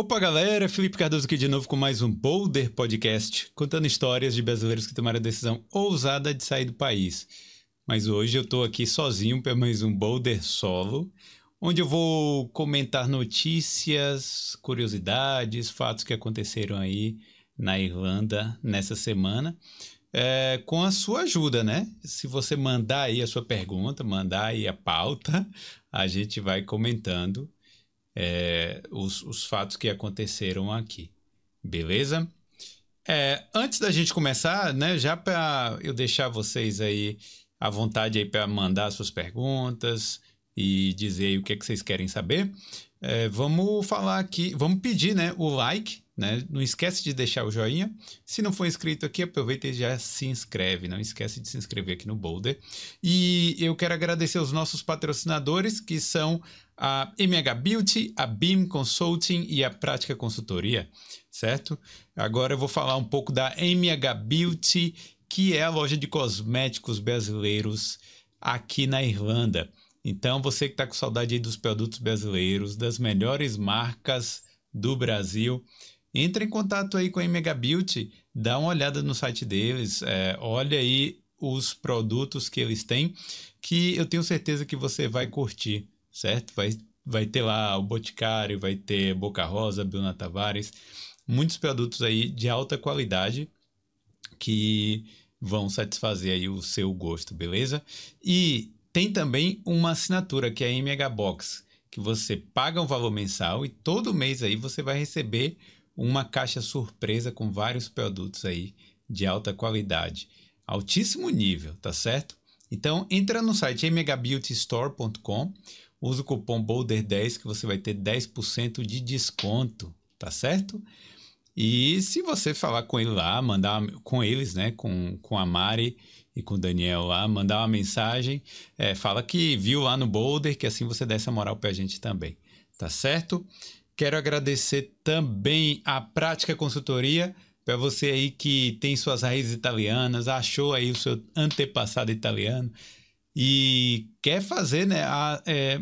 Opa, galera! Felipe Cardoso aqui de novo com mais um Boulder Podcast, contando histórias de brasileiros que tomaram a decisão ousada de sair do país. Mas hoje eu tô aqui sozinho para mais um Boulder solo, onde eu vou comentar notícias, curiosidades, fatos que aconteceram aí na Irlanda nessa semana. É, com a sua ajuda, né? Se você mandar aí a sua pergunta, mandar aí a pauta, a gente vai comentando é, os, os fatos que aconteceram aqui. Beleza? É, antes da gente começar, né, já para eu deixar vocês aí à vontade aí para mandar suas perguntas e dizer o que, é que vocês querem saber, é, vamos falar aqui, vamos pedir né, o like, né? Não esquece de deixar o joinha. Se não for inscrito aqui, aproveita e já se inscreve. Não esquece de se inscrever aqui no Boulder. E eu quero agradecer os nossos patrocinadores, que são a MH Beauty, a Beam Consulting e a Prática Consultoria, certo? Agora eu vou falar um pouco da MH Beauty, que é a loja de cosméticos brasileiros aqui na Irlanda. Então, você que está com saudade dos produtos brasileiros, das melhores marcas do Brasil, entre em contato aí com a MH Beauty, dá uma olhada no site deles, é, olha aí os produtos que eles têm, que eu tenho certeza que você vai curtir certo? Vai, vai ter lá o Boticário, vai ter Boca Rosa, Bruna Tavares, muitos produtos aí de alta qualidade que vão satisfazer aí o seu gosto, beleza? E tem também uma assinatura que é a MH Box, que você paga um valor mensal e todo mês aí você vai receber uma caixa surpresa com vários produtos aí de alta qualidade, altíssimo nível, tá certo? Então entra no site mhbeautystore.com Usa o cupom BOULDER10 que você vai ter 10% de desconto, tá certo? E se você falar com ele lá, mandar com eles, né, com, com a Mari e com o Daniel lá, mandar uma mensagem, é, fala que viu lá no Boulder, que assim você dá essa moral pra gente também, tá certo? Quero agradecer também a Prática Consultoria, para você aí que tem suas raízes italianas, achou aí o seu antepassado italiano, e quer fazer, né, a, é,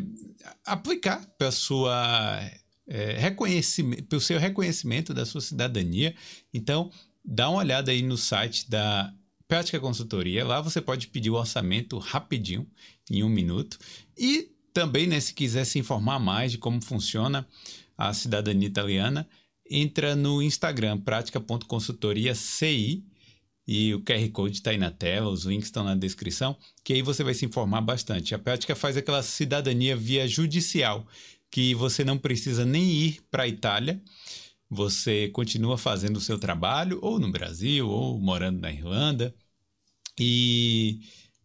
aplicar para sua é, reconhecimento, para o seu reconhecimento da sua cidadania. Então, dá uma olhada aí no site da Prática Consultoria. Lá você pode pedir o orçamento rapidinho, em um minuto. E também, né, se quiser se informar mais de como funciona a cidadania italiana, entra no Instagram, prática.consultoria.ci e o QR Code está aí na tela, os links estão na descrição, que aí você vai se informar bastante. A prática faz aquela cidadania via judicial, que você não precisa nem ir para a Itália, você continua fazendo o seu trabalho, ou no Brasil, ou morando na Irlanda, e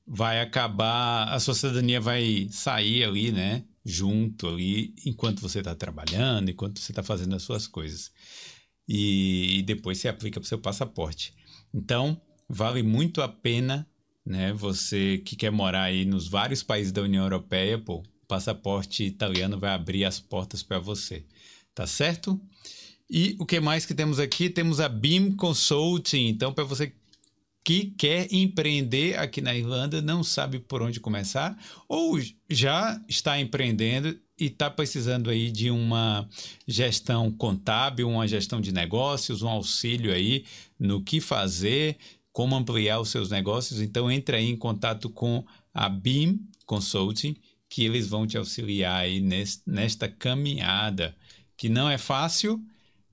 vai acabar, a sua cidadania vai sair ali, né, junto ali, enquanto você está trabalhando, enquanto você está fazendo as suas coisas. E, e depois você aplica para o seu passaporte. Então, vale muito a pena, né? Você que quer morar aí nos vários países da União Europeia, pô, o passaporte italiano vai abrir as portas para você, tá certo? E o que mais que temos aqui? Temos a BIM Consulting. Então, para você que quer empreender aqui na Irlanda, não sabe por onde começar, ou já está empreendendo e está precisando aí de uma gestão contábil, uma gestão de negócios, um auxílio aí no que fazer, como ampliar os seus negócios, então entre aí em contato com a BIM Consulting, que eles vão te auxiliar aí nesta caminhada, que não é fácil,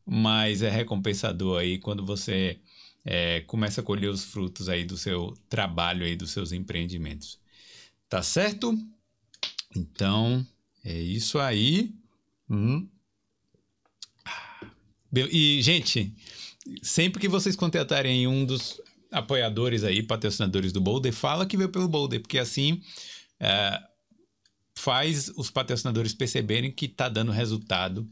mas é recompensador aí quando você é, começa a colher os frutos aí do seu trabalho aí, dos seus empreendimentos. Tá certo? Então, é isso aí. Hum. E, gente, sempre que vocês contratarem um dos apoiadores aí, patrocinadores do Boulder, fala que veio pelo Boulder, porque assim é, faz os patrocinadores perceberem que está dando resultado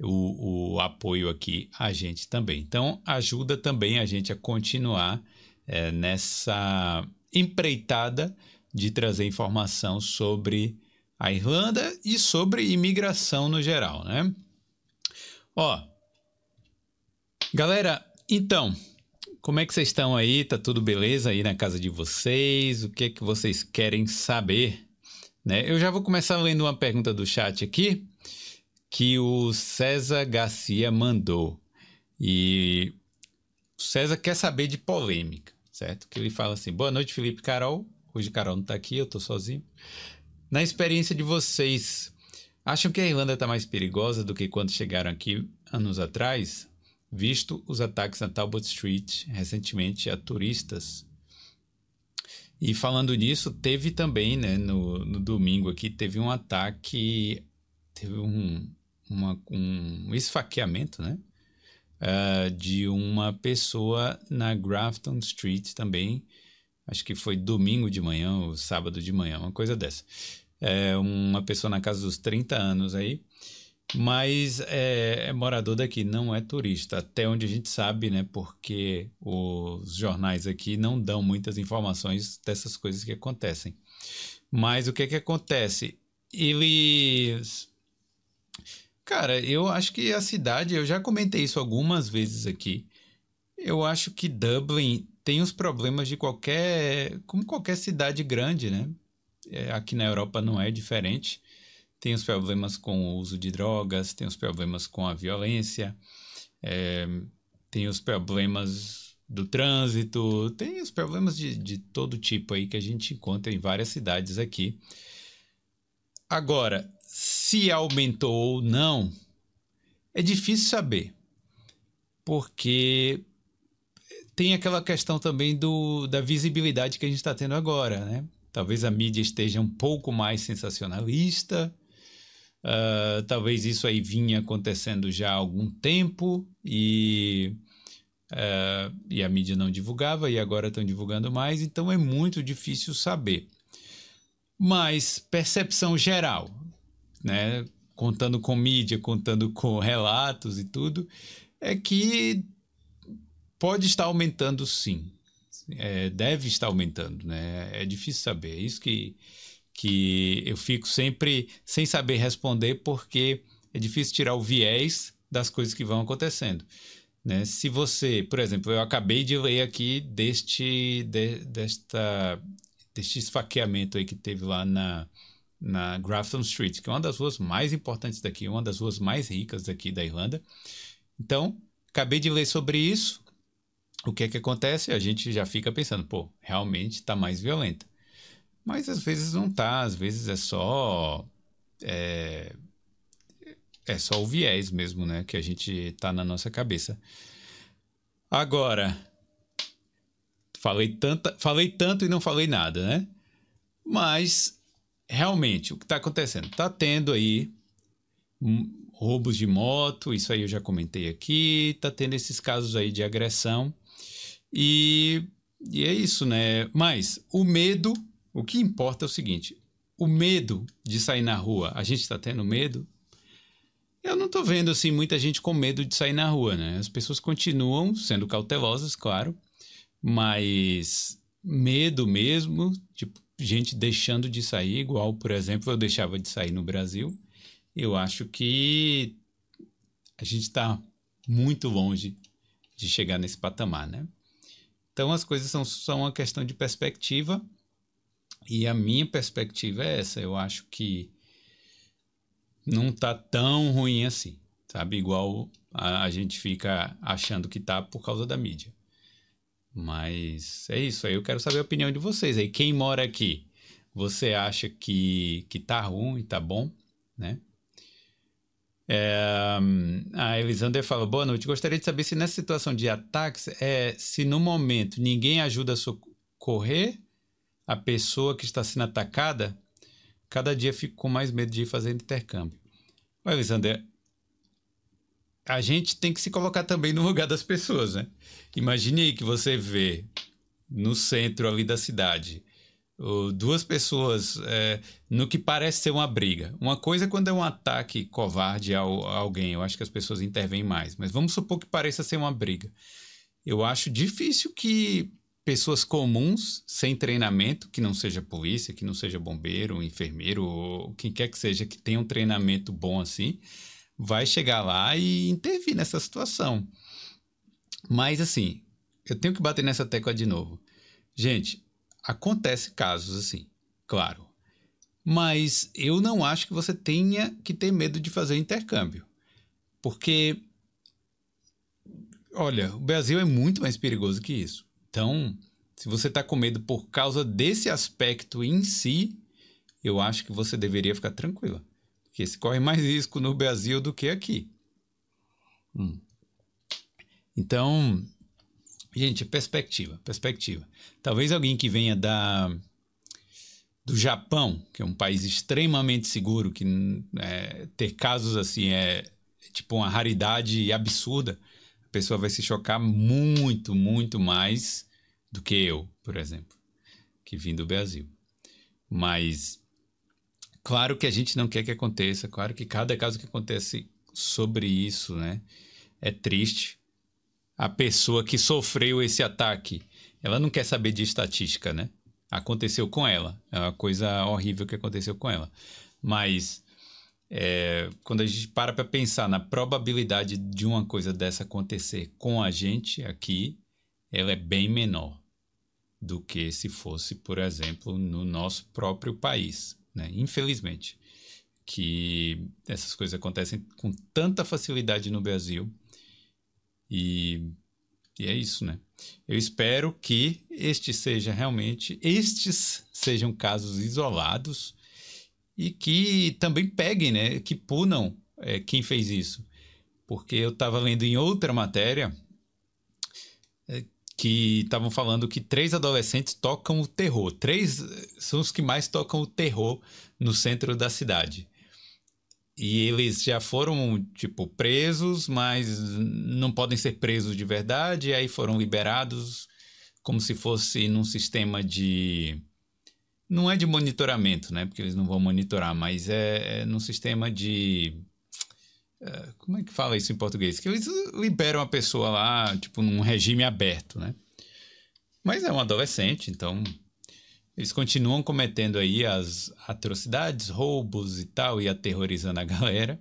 o, o, apoio aqui a gente também. Então, ajuda também a gente a continuar é, nessa empreitada de trazer informação sobre a Irlanda e sobre imigração no geral, né? Ó, galera, então, como é que vocês estão aí? Tá tudo beleza aí na casa de vocês? O que é que vocês querem saber? Né? Eu já vou começar lendo uma pergunta do chat aqui, que o César Garcia mandou. E o César quer saber de polêmica, certo? Que ele fala assim: boa noite, Felipe Carol. Hoje Carol não está aqui, eu estou sozinho. Na experiência de vocês, acham que a Irlanda está mais perigosa do que quando chegaram aqui anos atrás? Visto os ataques na Talbot Street recentemente a turistas. E falando nisso, teve também, né, no, no domingo aqui, teve um ataque, teve um, uma, um esfaqueamento, né? Uh, de uma pessoa na Grafton Street também, acho que foi domingo de manhã ou sábado de manhã, uma coisa dessa. É uma pessoa na casa dos 30 anos aí, mas é, é, morador daqui, não é turista, até onde a gente sabe, né? Porque os jornais aqui não dão muitas informações dessas coisas que acontecem. Mas o que é que acontece? Eles. Cara, eu acho que a cidade, eu já comentei isso algumas vezes aqui. Eu acho que Dublin tem os problemas de qualquer, como qualquer cidade grande, né? É, aqui na Europa não é diferente. Tem os problemas com o uso de drogas, tem os problemas com a violência, é, tem os problemas do trânsito, tem os problemas de, de todo tipo aí que a gente encontra em várias cidades aqui. Agora, se aumentou ou não, é difícil saber, porque tem aquela questão também do, da visibilidade que a gente está tendo agora, né? Talvez a mídia esteja um pouco mais sensacionalista, uh, talvez isso aí vinha acontecendo já há algum tempo e, uh, e a mídia não divulgava e agora estão divulgando mais, então é muito difícil saber. Mas percepção geral, né? contando com mídia, contando com relatos e tudo, é que pode estar aumentando sim. É, deve estar aumentando, né? É difícil saber. É isso que, que eu fico sempre sem saber responder, porque é difícil tirar o viés das coisas que vão acontecendo. Né? Se você, por exemplo, eu acabei de ler aqui deste, de, desta, deste esfaqueamento aí que teve lá na, na Grafton Street, que é uma das ruas mais importantes daqui, uma das ruas mais ricas daqui da Irlanda. Então, acabei de ler sobre isso, o que é que acontece? A gente já fica pensando, pô, realmente está mais violenta. Mas às vezes não tá, às vezes é só. É, é só o viés mesmo, né? Que a gente tá na nossa cabeça. Agora, falei, tanta, falei tanto e não falei nada, né? Mas, realmente, o que está acontecendo? Está tendo aí roubos de moto, isso aí eu já comentei aqui, está tendo esses casos aí de agressão. E, e é isso, né? Mas o medo, o que importa é o seguinte: o medo de sair na rua, a gente está tendo medo? Eu não estou vendo assim muita gente com medo de sair na rua, né? As pessoas continuam sendo cautelosas, claro, mas medo mesmo, tipo, gente deixando de sair, igual, por exemplo, eu deixava de sair no Brasil. Eu acho que a gente está muito longe de chegar nesse patamar, né? Então as coisas são, são uma questão de perspectiva e a minha perspectiva é essa. Eu acho que não tá tão ruim assim, sabe? Igual a, a gente fica achando que tá por causa da mídia. Mas é isso aí. Eu quero saber a opinião de vocês aí. Quem mora aqui, você acha que, que tá ruim, tá bom, né? É, a Elisander fala: Boa noite. Gostaria de saber se nessa situação de ataques, é, se no momento ninguém ajuda a socorrer a pessoa que está sendo atacada, cada dia fico com mais medo de ir fazer intercâmbio. Ô, Elisander, a gente tem que se colocar também no lugar das pessoas, né? Imagine aí que você vê no centro ali da cidade duas pessoas é, no que parece ser uma briga. Uma coisa é quando é um ataque covarde a, alguém, eu acho que as pessoas intervêm mais. Mas vamos supor que pareça ser uma briga. Eu acho difícil que pessoas comuns, sem treinamento, que não seja polícia, que não seja bombeiro, enfermeiro, ou quem quer que seja, que tenha um treinamento bom assim, vai chegar lá e intervir nessa situação. Mas assim, eu tenho que bater nessa tecla de novo. Gente, Acontece casos assim, claro. Mas eu não acho que você tenha que ter medo de fazer intercâmbio. Porque, olha, o Brasil é muito mais perigoso que isso. Então, se você está com medo por causa desse aspecto em si, eu acho que você deveria ficar tranquila. Porque se corre mais risco no Brasil do que aqui. Hum. Então, gente, perspectiva, perspectiva. Talvez alguém que venha da do Japão, que é um país extremamente seguro, que é, ter casos assim é, é tipo uma raridade absurda, a pessoa vai se chocar muito, muito mais do que eu, por exemplo, que vim do Brasil. Mas claro que a gente não quer que aconteça, claro que cada caso que acontece sobre isso, né, é triste. A pessoa que sofreu esse ataque, ela não quer saber de estatística, né? aconteceu com ela. É uma coisa horrível que aconteceu com ela. Mas é, quando a gente para para pensar na probabilidade de uma coisa dessa acontecer com a gente aqui, ela é bem menor do que se fosse, por exemplo, no nosso próprio país, né? Infelizmente, que essas coisas acontecem com tanta facilidade no Brasil e, e é isso, né? Eu espero que este seja realmente, estes sejam casos isolados e que também peguem, né? Que punam é, quem fez isso. Porque eu estava lendo em outra matéria é, que estavam falando que três adolescentes tocam o terror. Três são os que mais tocam o terror no centro da cidade. E eles já foram, tipo, presos, mas não podem ser presos de verdade, e aí foram liberados como se fosse num sistema de. Não é de monitoramento, né? Porque eles não vão monitorar, mas é, é num sistema de. Uh, como é que fala isso em português? Que eles liberam a pessoa lá, tipo, num regime aberto, né? Mas é um adolescente, então eles continuam cometendo aí as atrocidades, roubos e tal, e aterrorizando a galera.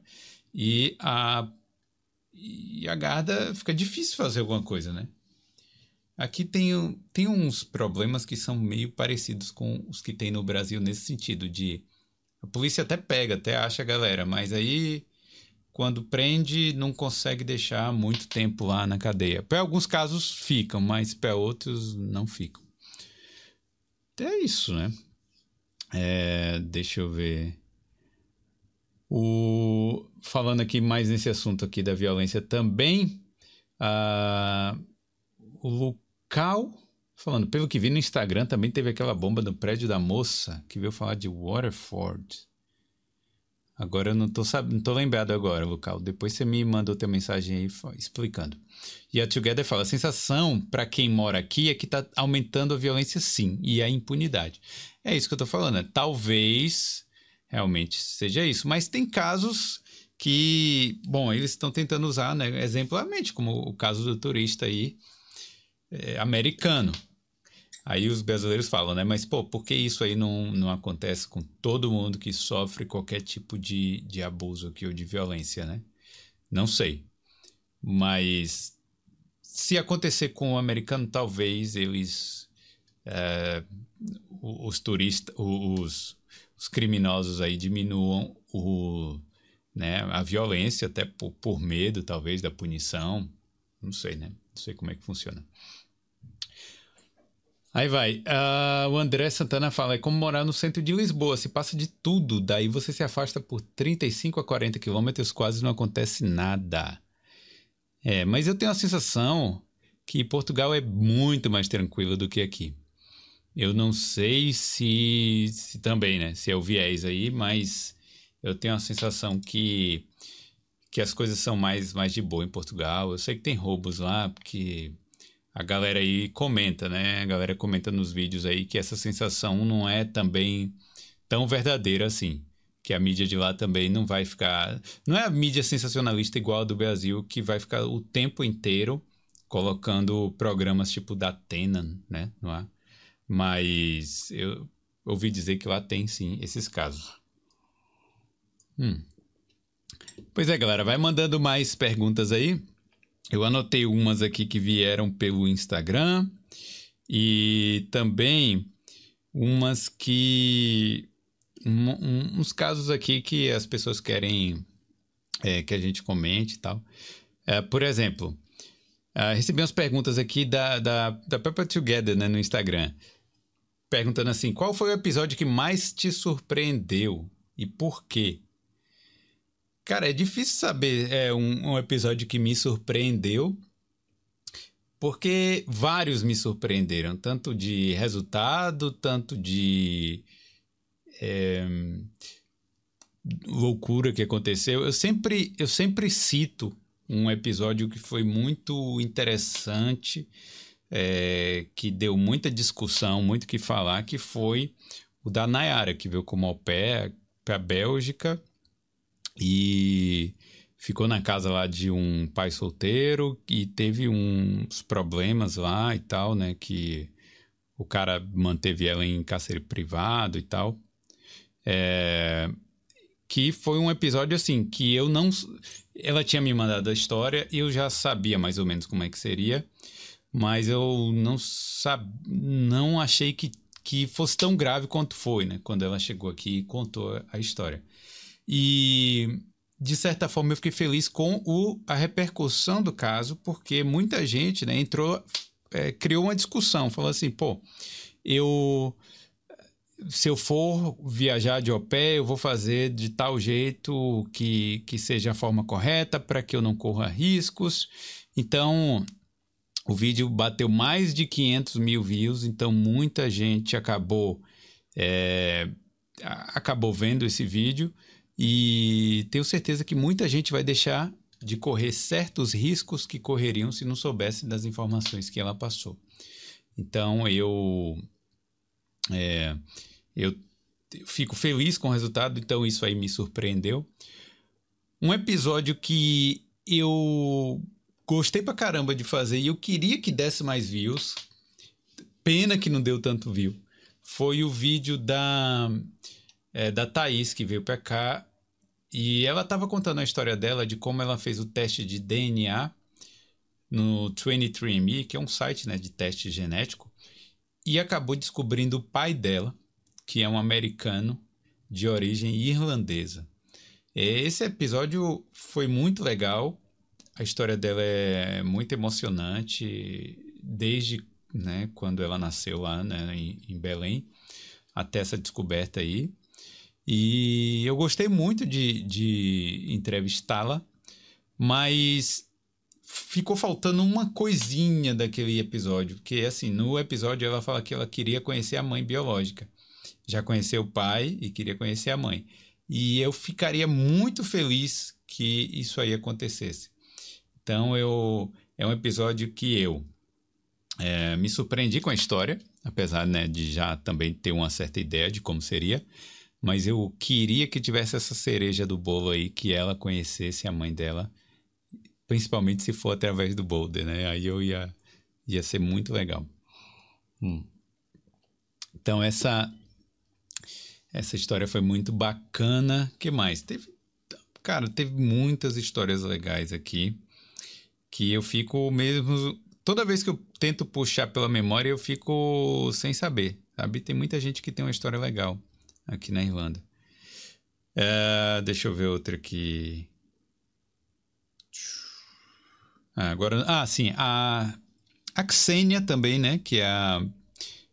E a, e a Garda fica difícil fazer alguma coisa, né? Aqui tem, tem uns problemas que são meio parecidos com os que tem no Brasil nesse sentido de a polícia até pega, até acha a galera, mas aí quando prende não consegue deixar muito tempo lá na cadeia. Para alguns casos ficam, mas para outros não ficam. É isso, né? É, deixa eu ver. O, falando aqui mais nesse assunto aqui da violência também, uh, o local, falando, pelo que vi no Instagram, também teve aquela bomba no prédio da moça que veio falar de Waterford. Agora eu não tô, sabe, não tô lembrado agora, local. Depois você me manda outra mensagem aí explicando. E a Together fala: a sensação para quem mora aqui é que está aumentando a violência sim, e a impunidade. É isso que eu tô falando. Né? Talvez realmente seja isso. Mas tem casos que, bom, eles estão tentando usar, né, exemplarmente, como o caso do turista aí é, americano. Aí os brasileiros falam, né? Mas, pô, por que isso aí não, não acontece com todo mundo que sofre qualquer tipo de, de abuso aqui ou de violência, né? Não sei. Mas se acontecer com o americano, talvez eles. É, os turistas, os, os criminosos aí diminuam o, né, a violência, até por, por medo, talvez, da punição. Não sei, né? Não sei como é que funciona. Aí vai. Uh, o André Santana fala: é como morar no centro de Lisboa, se passa de tudo, daí você se afasta por 35 a 40 quilômetros, quase não acontece nada. É, mas eu tenho a sensação que Portugal é muito mais tranquilo do que aqui. Eu não sei se, se também, né? Se é o viés aí, mas eu tenho a sensação que, que as coisas são mais, mais de boa em Portugal. Eu sei que tem roubos lá, porque a galera aí comenta, né? A galera comenta nos vídeos aí que essa sensação não é também tão verdadeira assim. Que a mídia de lá também não vai ficar. Não é a mídia sensacionalista igual a do Brasil que vai ficar o tempo inteiro colocando programas tipo da Atena, né? Não é? Mas eu ouvi dizer que lá tem sim esses casos. Hum. Pois é, galera, vai mandando mais perguntas aí. Eu anotei umas aqui que vieram pelo Instagram e também umas que um, um, uns casos aqui que as pessoas querem é, que a gente comente e tal. É, por exemplo, uh, recebi umas perguntas aqui da, da, da Pepper Together né, no Instagram. Perguntando assim: qual foi o episódio que mais te surpreendeu e por quê? Cara, é difícil saber é, um, um episódio que me surpreendeu, porque vários me surpreenderam, tanto de resultado, tanto de é, loucura que aconteceu. Eu sempre, eu sempre cito um episódio que foi muito interessante, é, que deu muita discussão, muito que falar, que foi o da Nayara, que veio como au pair para a Bélgica e ficou na casa lá de um pai solteiro e teve uns problemas lá e tal, né? Que o cara manteve ela em cárcere privado e tal. É, que foi um episódio assim que eu não. Ela tinha me mandado a história e eu já sabia mais ou menos como é que seria, mas eu não sab... não achei que, que fosse tão grave quanto foi, né? Quando ela chegou aqui e contou a história. E de certa forma eu fiquei feliz com o, a repercussão do caso, porque muita gente né, entrou, é, criou uma discussão, falou assim, pô, eu se eu for viajar de pé, eu vou fazer de tal jeito que, que seja a forma correta para que eu não corra riscos. Então, o vídeo bateu mais de 500 mil views, então muita gente acabou, é, acabou vendo esse vídeo. E tenho certeza que muita gente vai deixar de correr certos riscos que correriam se não soubesse das informações que ela passou. Então eu é, eu fico feliz com o resultado, então isso aí me surpreendeu. Um episódio que eu gostei pra caramba de fazer e eu queria que desse mais views. Pena que não deu tanto view. Foi o vídeo da é, da Thaís, que veio para cá, e ela estava contando a história dela de como ela fez o teste de DNA no 23andMe, que é um site né, de teste genético, e acabou descobrindo o pai dela, que é um americano de origem irlandesa. Esse episódio foi muito legal, a história dela é muito emocionante, desde né, quando ela nasceu lá né, em, em Belém, até essa descoberta aí. E eu gostei muito de, de entrevistá-la, mas ficou faltando uma coisinha daquele episódio, porque assim, no episódio ela fala que ela queria conhecer a mãe biológica. Já conheceu o pai e queria conhecer a mãe. E eu ficaria muito feliz que isso aí acontecesse. Então eu é um episódio que eu é, me surpreendi com a história, apesar né, de já também ter uma certa ideia de como seria. Mas eu queria que tivesse essa cereja do bolo aí, que ela conhecesse a mãe dela, principalmente se for através do Boulder, né? Aí eu ia, ia ser muito legal. Hum. Então essa essa história foi muito bacana. que mais? Teve, cara, teve muitas histórias legais aqui que eu fico mesmo toda vez que eu tento puxar pela memória eu fico sem saber, sabe? Tem muita gente que tem uma história legal aqui na Irlanda. É, deixa eu ver outra aqui. Ah, agora, ah, sim, a, a Xenia também, né, que é a,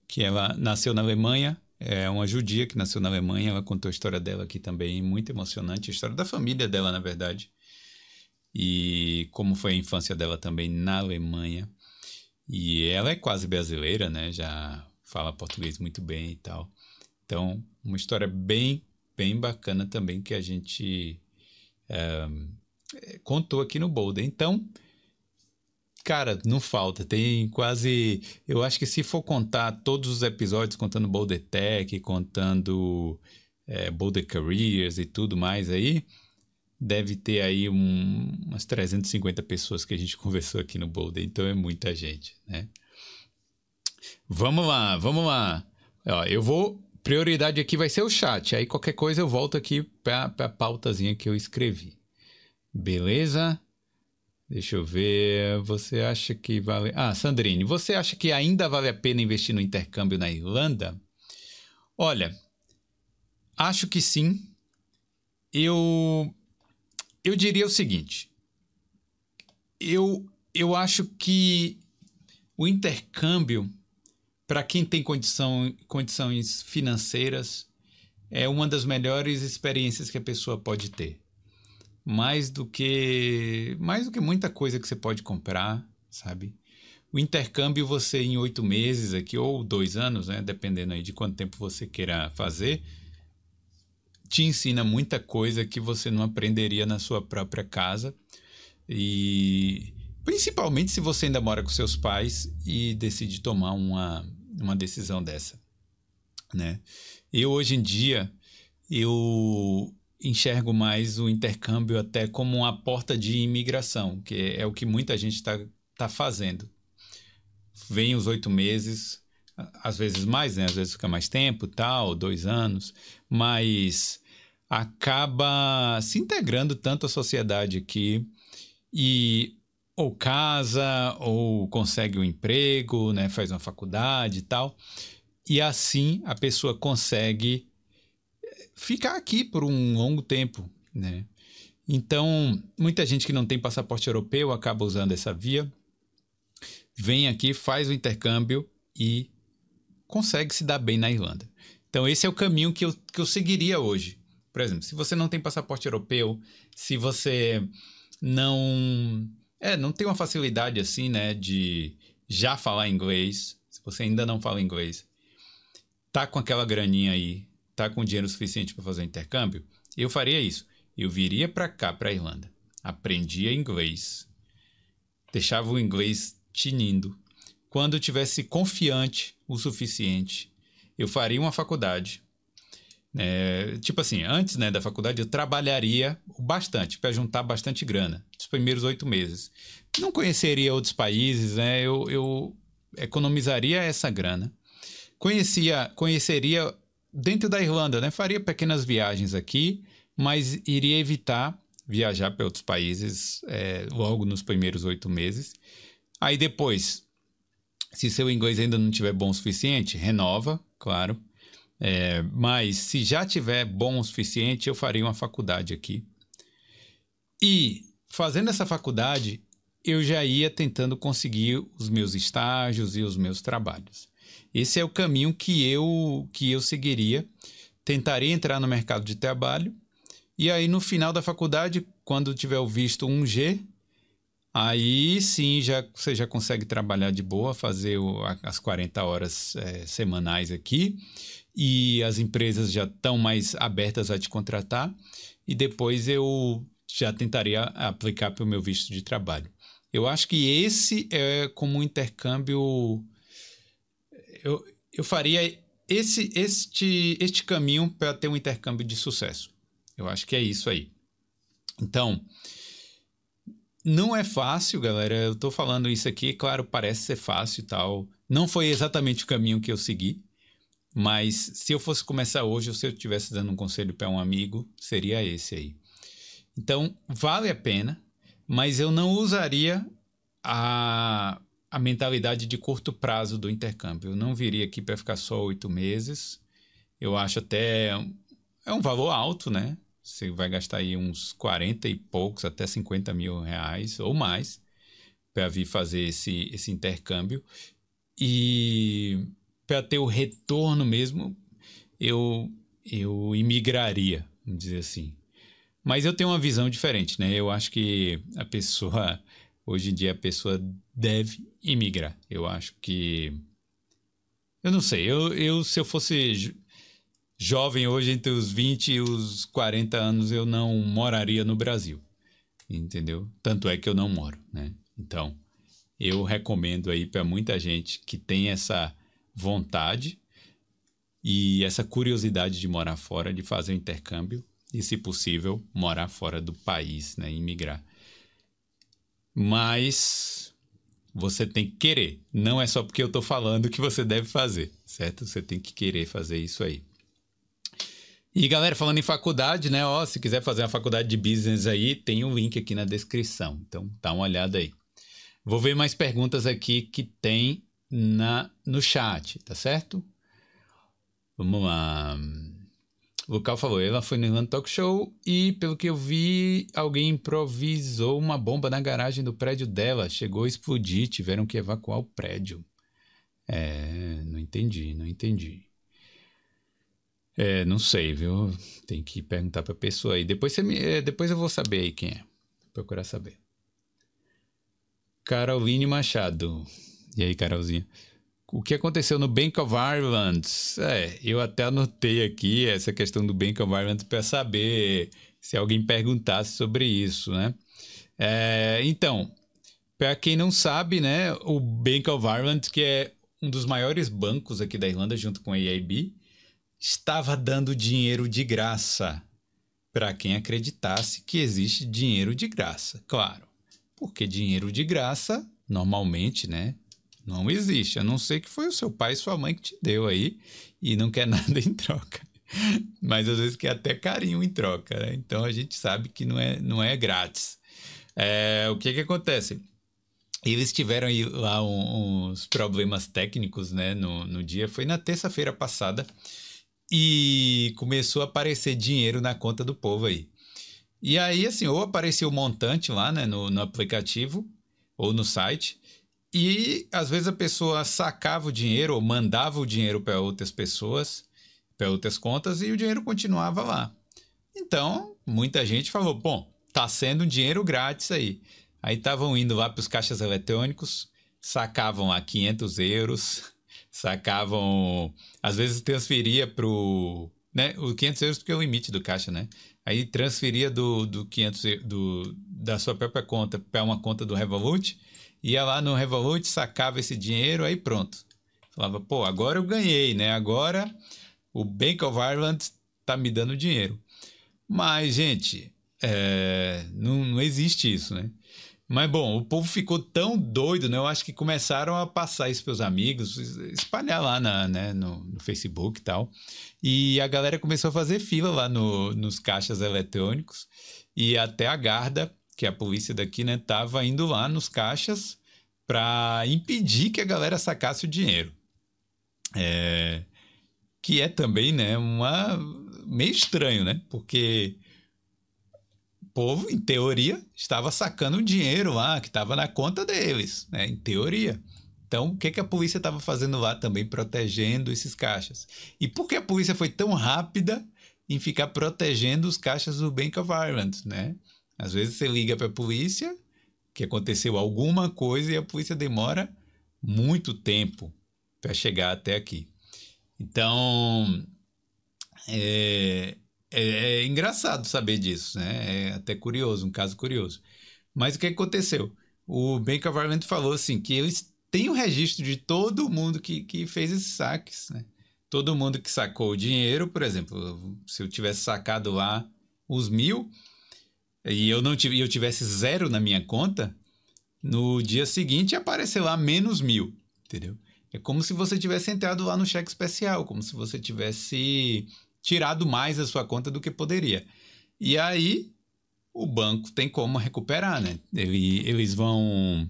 que ela nasceu na Alemanha, é uma judia que nasceu na Alemanha, ela contou a história dela aqui também, muito emocionante, a história da família dela, na verdade, e como foi a infância dela também na Alemanha. E ela é quase brasileira, né, já fala português muito bem e tal. Então, uma história bem, bem bacana também que a gente é, contou aqui no Boulder. Então, cara, não falta. Tem quase. Eu acho que se for contar todos os episódios, contando Boulder Tech, contando é, Boulder Careers e tudo mais aí, deve ter aí um, umas 350 pessoas que a gente conversou aqui no Boulder. Então é muita gente, né? Vamos lá, vamos lá. Ó, eu vou prioridade aqui vai ser o chat. Aí qualquer coisa eu volto aqui para a pautazinha que eu escrevi. Beleza? Deixa eu ver. Você acha que vale. Ah, Sandrine, você acha que ainda vale a pena investir no intercâmbio na Irlanda? Olha, acho que sim. Eu eu diria o seguinte. Eu eu acho que o intercâmbio para quem tem condição, condições financeiras é uma das melhores experiências que a pessoa pode ter. Mais do que mais do que muita coisa que você pode comprar, sabe? O intercâmbio você em oito meses aqui, ou dois anos, né? Dependendo aí de quanto tempo você queira fazer, te ensina muita coisa que você não aprenderia na sua própria casa. E principalmente se você ainda mora com seus pais e decide tomar uma, uma decisão dessa, né? Eu hoje em dia eu enxergo mais o intercâmbio até como uma porta de imigração, que é o que muita gente está tá fazendo vem os oito meses, às vezes mais, né? Às vezes fica mais tempo, tal, dois anos, mas acaba se integrando tanto à sociedade aqui e ou casa ou consegue um emprego, né? Faz uma faculdade e tal, e assim a pessoa consegue ficar aqui por um longo tempo, né? Então, muita gente que não tem passaporte europeu acaba usando essa via vem aqui, faz o intercâmbio e consegue se dar bem na Irlanda. Então, esse é o caminho que eu, que eu seguiria hoje. Por exemplo, se você não tem passaporte europeu, se você não. É, não tem uma facilidade assim, né, de já falar inglês, se você ainda não fala inglês, tá com aquela graninha aí, tá com dinheiro suficiente para fazer intercâmbio, eu faria isso. Eu viria para cá, para Irlanda, aprendia inglês, deixava o inglês tinindo. Quando eu tivesse confiante o suficiente, eu faria uma faculdade. É, tipo assim, antes né, da faculdade eu trabalharia bastante para juntar bastante grana, nos primeiros oito meses. Não conheceria outros países, né, eu, eu economizaria essa grana. Conhecia, conheceria dentro da Irlanda, né, faria pequenas viagens aqui, mas iria evitar viajar para outros países é, logo nos primeiros oito meses. Aí depois, se seu inglês ainda não tiver bom o suficiente, renova, claro. É, mas se já tiver bom o suficiente, eu faria uma faculdade aqui. E fazendo essa faculdade, eu já ia tentando conseguir os meus estágios e os meus trabalhos. Esse é o caminho que eu que eu seguiria. Tentaria entrar no mercado de trabalho e aí no final da faculdade, quando tiver o visto 1G, Aí sim já, você já consegue trabalhar de boa, fazer o, as 40 horas é, semanais aqui, e as empresas já estão mais abertas a te contratar, e depois eu já tentaria aplicar para o meu visto de trabalho. Eu acho que esse é como um intercâmbio. Eu, eu faria esse, este, este caminho para ter um intercâmbio de sucesso. Eu acho que é isso aí. Então, não é fácil, galera. Eu tô falando isso aqui, claro, parece ser fácil e tal. Não foi exatamente o caminho que eu segui, mas se eu fosse começar hoje, ou se eu estivesse dando um conselho para um amigo, seria esse aí. Então, vale a pena, mas eu não usaria a, a mentalidade de curto prazo do intercâmbio. Eu não viria aqui para ficar só oito meses. Eu acho até. É um valor alto, né? Você vai gastar aí uns 40 e poucos, até 50 mil reais ou mais para vir fazer esse, esse intercâmbio. E para ter o retorno mesmo, eu, eu imigraria, vamos dizer assim. Mas eu tenho uma visão diferente, né? Eu acho que a pessoa, hoje em dia, a pessoa deve imigrar. Eu acho que. Eu não sei, eu, eu se eu fosse jovem hoje, entre os 20 e os 40 anos, eu não moraria no Brasil. Entendeu? Tanto é que eu não moro, né? Então, eu recomendo aí para muita gente que tem essa vontade e essa curiosidade de morar fora, de fazer um intercâmbio e, se possível, morar fora do país, né? Imigrar. Mas você tem que querer. Não é só porque eu estou falando que você deve fazer, certo? Você tem que querer fazer isso aí. E galera, falando em faculdade, né? Ó, se quiser fazer uma faculdade de business aí, tem um link aqui na descrição. Então, dá uma olhada aí. Vou ver mais perguntas aqui que tem na no chat, tá certo? Vamos lá. O local falou, ela foi no Irlanda Talk Show e, pelo que eu vi, alguém improvisou uma bomba na garagem do prédio dela. Chegou a explodir, tiveram que evacuar o prédio. É, não entendi, não entendi. É, não sei, viu? Tem que perguntar pra pessoa aí. Depois, você me, é, depois eu vou saber aí quem é. Procurar saber. Caroline Machado. E aí, Carolzinha? O que aconteceu no Bank of Ireland? É, eu até anotei aqui essa questão do Bank of Ireland para saber se alguém perguntasse sobre isso, né? É, então, para quem não sabe, né, o Bank of Ireland, que é um dos maiores bancos aqui da Irlanda, junto com a EIB, estava dando dinheiro de graça para quem acreditasse que existe dinheiro de graça. Claro, porque dinheiro de graça, normalmente, né, não existe, a não ser que foi o seu pai e sua mãe que te deu aí e não quer nada em troca. Mas às vezes quer até carinho em troca, né? Então a gente sabe que não é, não é grátis. É, o que que acontece? Eles tiveram aí lá uns problemas técnicos, né, no, no dia. Foi na terça-feira passada e começou a aparecer dinheiro na conta do povo aí. E aí, assim, ou apareceu o montante lá, né, no, no aplicativo ou no site, e às vezes a pessoa sacava o dinheiro ou mandava o dinheiro para outras pessoas, para outras contas, e o dinheiro continuava lá. Então, muita gente falou: bom, tá sendo um dinheiro grátis aí. Aí estavam indo lá para os caixas eletrônicos, sacavam lá 500 euros, sacavam. Às vezes transferia para o. Né, o 500 euros porque é o limite do caixa, né? Aí transferia do, do 500 do, da sua própria conta para uma conta do Revolut ia lá no Revolut, sacava esse dinheiro, aí pronto. Falava, pô, agora eu ganhei, né? Agora o Bank of Ireland tá me dando dinheiro. Mas, gente, é, não, não existe isso, né? Mas, bom, o povo ficou tão doido, né? Eu acho que começaram a passar isso para os amigos, espalhar lá na, né, no, no, Facebook e tal. E a galera começou a fazer fila lá no, nos caixas eletrônicos. E até a Garda que a polícia daqui, né, tava indo lá nos caixas para impedir que a galera sacasse o dinheiro. É, que é também, né, uma meio estranho, né? Porque o povo, em teoria, estava sacando o dinheiro lá que estava na conta deles, né? Em teoria. Então, o que, que a polícia estava fazendo lá também protegendo esses caixas? E por que a polícia foi tão rápida em ficar protegendo os caixas do Bank of Ireland, né? Às vezes você liga para a polícia que aconteceu alguma coisa e a polícia demora muito tempo para chegar até aqui. Então, é, é, é, engraçado saber disso, né? É até curioso, um caso curioso. Mas o que aconteceu? O Bank of Ireland falou assim que eles têm o registro de todo mundo que, que fez esses saques, né? Todo mundo que sacou o dinheiro, por exemplo, se eu tivesse sacado lá os mil, e eu não tive, eu tivesse zero na minha conta, no dia seguinte apareceu lá menos mil, entendeu? É como se você tivesse entrado lá no cheque especial, como se você tivesse tirado mais da sua conta do que poderia. E aí o banco tem como recuperar, né? Eles vão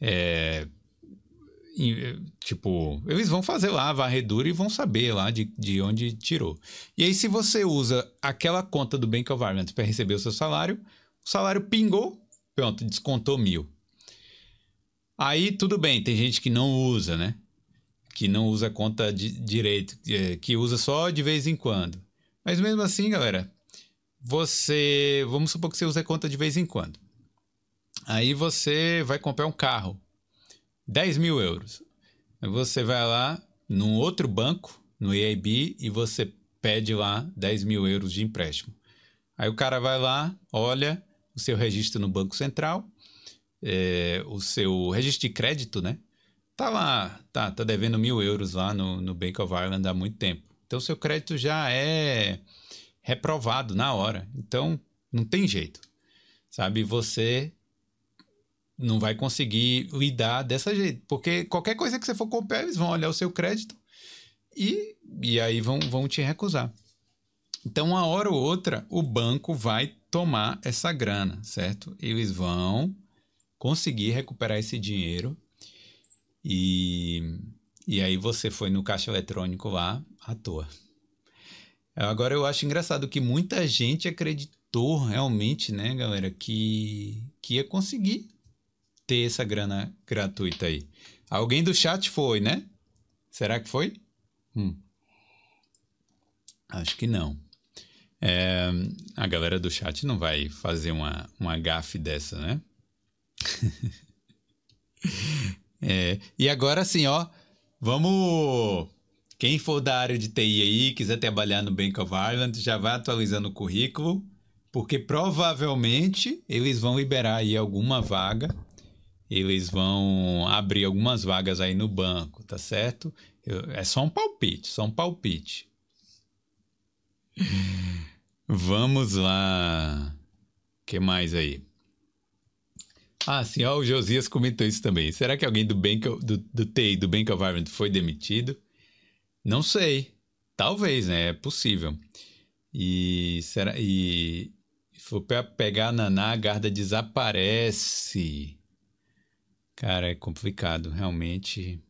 é, tipo, eles vão fazer lá a varredura e vão saber lá de, de onde tirou. E aí, se você usa aquela conta do Bank of Ireland para receber o seu salário, o salário pingou, pronto, descontou mil. Aí tudo bem, tem gente que não usa, né? Que não usa conta de direito, é, que usa só de vez em quando. Mas mesmo assim, galera, você. Vamos supor que você usa conta de vez em quando. Aí você vai comprar um carro. 10 mil euros. Você vai lá num outro banco, no EIB, e você pede lá 10 mil euros de empréstimo. Aí o cara vai lá, olha o seu registro no Banco Central, é, o seu registro de crédito, né? Tá lá, tá, tá devendo mil euros lá no, no Bank of Ireland há muito tempo. Então, seu crédito já é reprovado na hora. Então, não tem jeito. Sabe, você não vai conseguir lidar dessa jeito. Porque qualquer coisa que você for comprar, eles vão olhar o seu crédito e, e aí vão, vão te recusar. Então, uma hora ou outra, o banco vai tomar essa grana, certo? Eles vão conseguir recuperar esse dinheiro e, e aí você foi no caixa eletrônico lá à toa. Agora eu acho engraçado que muita gente acreditou realmente, né, galera, que, que ia conseguir ter essa grana gratuita aí. Alguém do chat foi, né? Será que foi? Hum. Acho que não. É, a galera do chat não vai fazer uma, uma gafe dessa, né? é, e agora sim, ó. Vamos. Quem for da área de TI aí, quiser trabalhar no Bank of Ireland, já vai atualizando o currículo, porque provavelmente eles vão liberar aí alguma vaga. Eles vão abrir algumas vagas aí no banco, tá certo? Eu, é só um palpite, só um palpite. Vamos lá. Que mais aí? Ah, sim, ó, o Josias comentou isso também. Será que alguém do Bank do, do TI, do Bank of Ireland, foi demitido? Não sei. Talvez, né? É possível. E será e for pegar a Naná, a Garda desaparece. Cara, é complicado, realmente.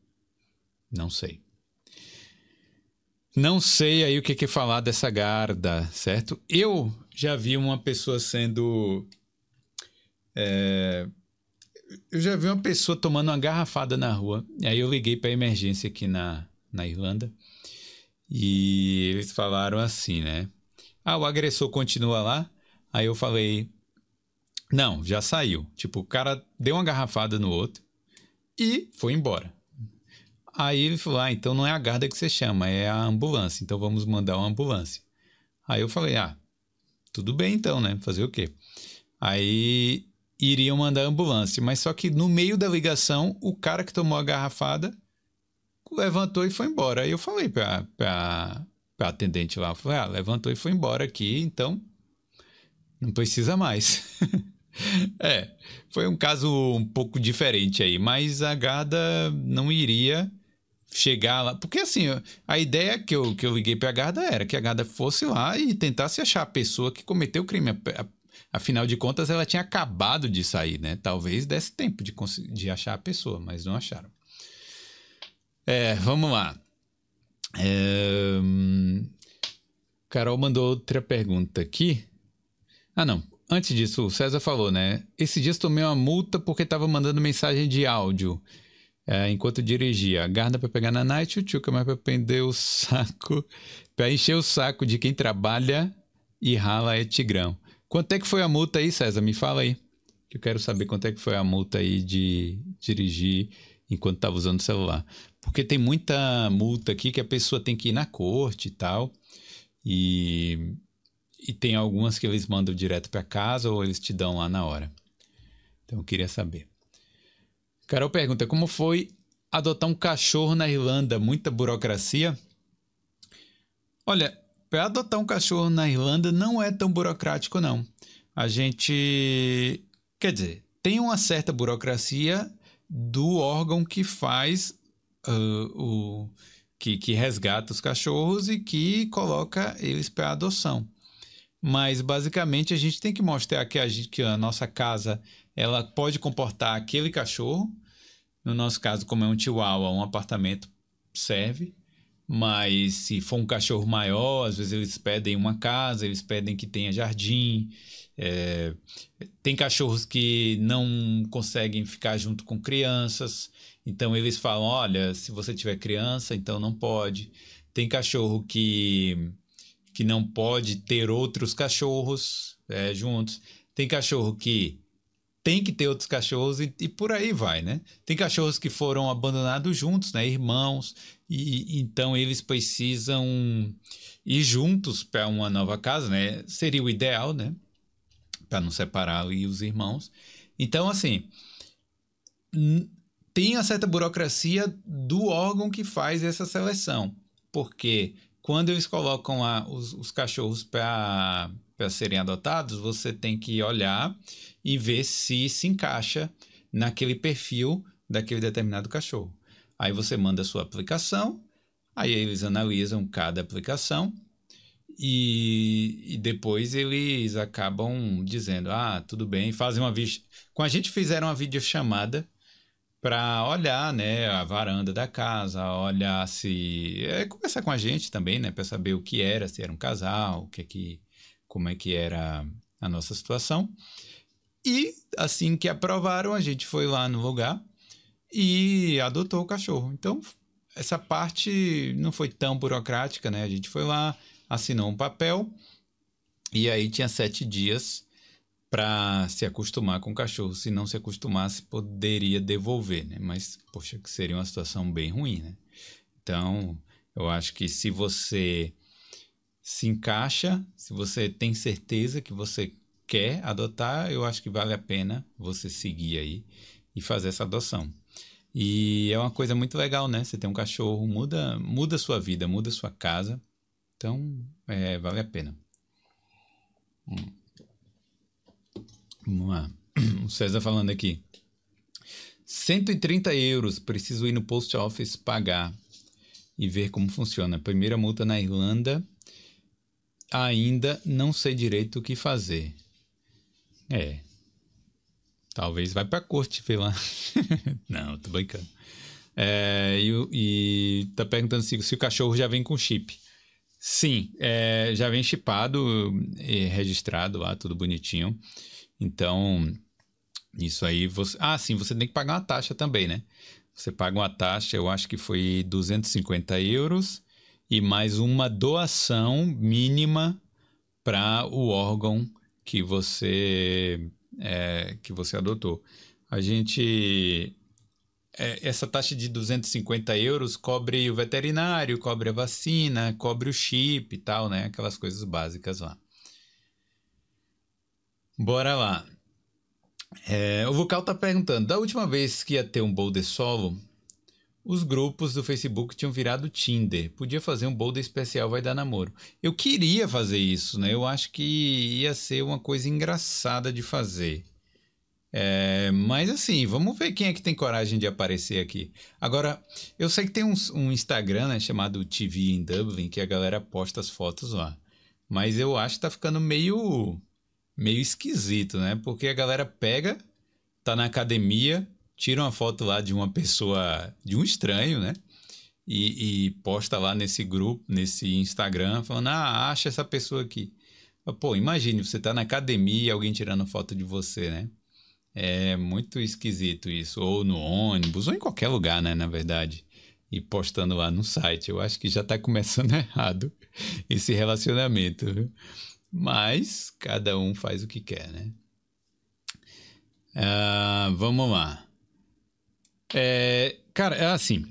Não sei. Não sei aí o que, que falar dessa Garda, certo? Eu já vi uma pessoa sendo é, eu já vi uma pessoa tomando uma garrafada na rua. Aí eu liguei para emergência aqui na, na Irlanda. E eles falaram assim, né? Ah, o agressor continua lá. Aí eu falei: Não, já saiu. Tipo, o cara deu uma garrafada no outro e foi embora. Aí ele falou: Ah, então não é a guarda que você chama, é a ambulância. Então vamos mandar uma ambulância. Aí eu falei: Ah, tudo bem então, né? Fazer o quê? Aí iriam mandar ambulância. Mas só que no meio da ligação, o cara que tomou a garrafada levantou e foi embora. Aí eu falei para a atendente lá, falei, ah, levantou e foi embora aqui, então não precisa mais. é, foi um caso um pouco diferente aí, mas a Garda não iria chegar lá. Porque assim, a ideia que eu, que eu liguei para a Garda era que a Garda fosse lá e tentasse achar a pessoa que cometeu o crime. Afinal de contas, ela tinha acabado de sair, né? Talvez desse tempo de, de achar a pessoa, mas não acharam. É, vamos lá. É... Carol mandou outra pergunta aqui. Ah, não. Antes disso, o César falou, né? Esses dias tomei uma multa porque estava mandando mensagem de áudio é, enquanto dirigia. Garda para pegar na night, o tchuca mais para prender o saco, para encher o saco de quem trabalha e rala é tigrão. Quanto é que foi a multa aí, César? Me fala aí. Que eu quero saber quanto é que foi a multa aí de dirigir enquanto estava usando o celular. Porque tem muita multa aqui que a pessoa tem que ir na corte e tal. E, e tem algumas que eles mandam direto para casa ou eles te dão lá na hora. Então eu queria saber. Carol pergunta: como foi adotar um cachorro na Irlanda? Muita burocracia? Olha, para adotar um cachorro na Irlanda não é tão burocrático, não. A gente. Quer dizer, tem uma certa burocracia do órgão que faz uh, o. Que, que resgata os cachorros e que coloca eles para adoção. Mas basicamente a gente tem que mostrar que a, gente, que a nossa casa ela pode comportar aquele cachorro. No nosso caso, como é um chihuahua, um apartamento serve. Mas se for um cachorro maior, às vezes eles pedem uma casa, eles pedem que tenha jardim. É... Tem cachorros que não conseguem ficar junto com crianças, então eles falam: olha, se você tiver criança, então não pode. Tem cachorro que, que não pode ter outros cachorros é, juntos. Tem cachorro que tem que ter outros cachorros e, e, por aí vai, né? Tem cachorros que foram abandonados juntos, né? Irmãos, e então eles precisam ir juntos para uma nova casa, né? Seria o ideal, né? Para não separar os irmãos. Então, assim, tem a certa burocracia do órgão que faz essa seleção, porque quando eles colocam a, os, os cachorros para serem adotados, você tem que olhar e ver se se encaixa naquele perfil daquele determinado cachorro. Aí você manda a sua aplicação, aí eles analisam cada aplicação e, e depois eles acabam dizendo: ah, tudo bem, fazem uma vídeo. Com a gente fizeram uma videochamada para olhar, né, a varanda da casa, olhar se é, conversar com a gente também, né, para saber o que era, se era um casal, o que é que como é que era a nossa situação. E assim que aprovaram, a gente foi lá no lugar e adotou o cachorro. Então, essa parte não foi tão burocrática, né? A gente foi lá, assinou um papel e aí tinha sete dias para se acostumar com o cachorro. Se não se acostumasse, poderia devolver, né? Mas, poxa, que seria uma situação bem ruim, né? Então, eu acho que se você se encaixa, se você tem certeza que você quer adotar, eu acho que vale a pena você seguir aí e fazer essa adoção. E é uma coisa muito legal, né? Você tem um cachorro, muda, muda sua vida, muda sua casa. Então, é, vale a pena. Hum. Vamos lá. O César falando aqui. 130 euros. Preciso ir no post office pagar e ver como funciona. Primeira multa na Irlanda. Ainda não sei direito o que fazer. É. Talvez vai pra corte, sei lá. não, tô brincando. É, e, e tá perguntando se, se o cachorro já vem com chip. Sim, é, já vem chipado e registrado lá, tudo bonitinho. Então, isso aí você. Ah, sim, você tem que pagar uma taxa também, né? Você paga uma taxa, eu acho que foi 250 euros e mais uma doação mínima para o órgão que você é, que você adotou. A gente é, essa taxa de 250 euros cobre o veterinário, cobre a vacina, cobre o chip e tal, né? Aquelas coisas básicas lá. Bora lá. É, o Vocal tá perguntando: da última vez que ia ter um boulder solo, os grupos do Facebook tinham virado Tinder. Podia fazer um boulder especial, vai dar namoro. Eu queria fazer isso, né? Eu acho que ia ser uma coisa engraçada de fazer. É, mas assim, vamos ver quem é que tem coragem de aparecer aqui. Agora, eu sei que tem um, um Instagram né, chamado TV in Dublin, que a galera posta as fotos lá. Mas eu acho que tá ficando meio meio esquisito, né? Porque a galera pega, tá na academia, tira uma foto lá de uma pessoa, de um estranho, né? E, e posta lá nesse grupo, nesse Instagram, falando: ah, acha essa pessoa aqui. Pô, imagine, você tá na academia e alguém tirando foto de você, né? É muito esquisito isso. Ou no ônibus, ou em qualquer lugar, né? Na verdade. E postando lá no site. Eu acho que já tá começando errado esse relacionamento. Viu? Mas cada um faz o que quer, né? Uh, vamos lá. É, cara, é assim.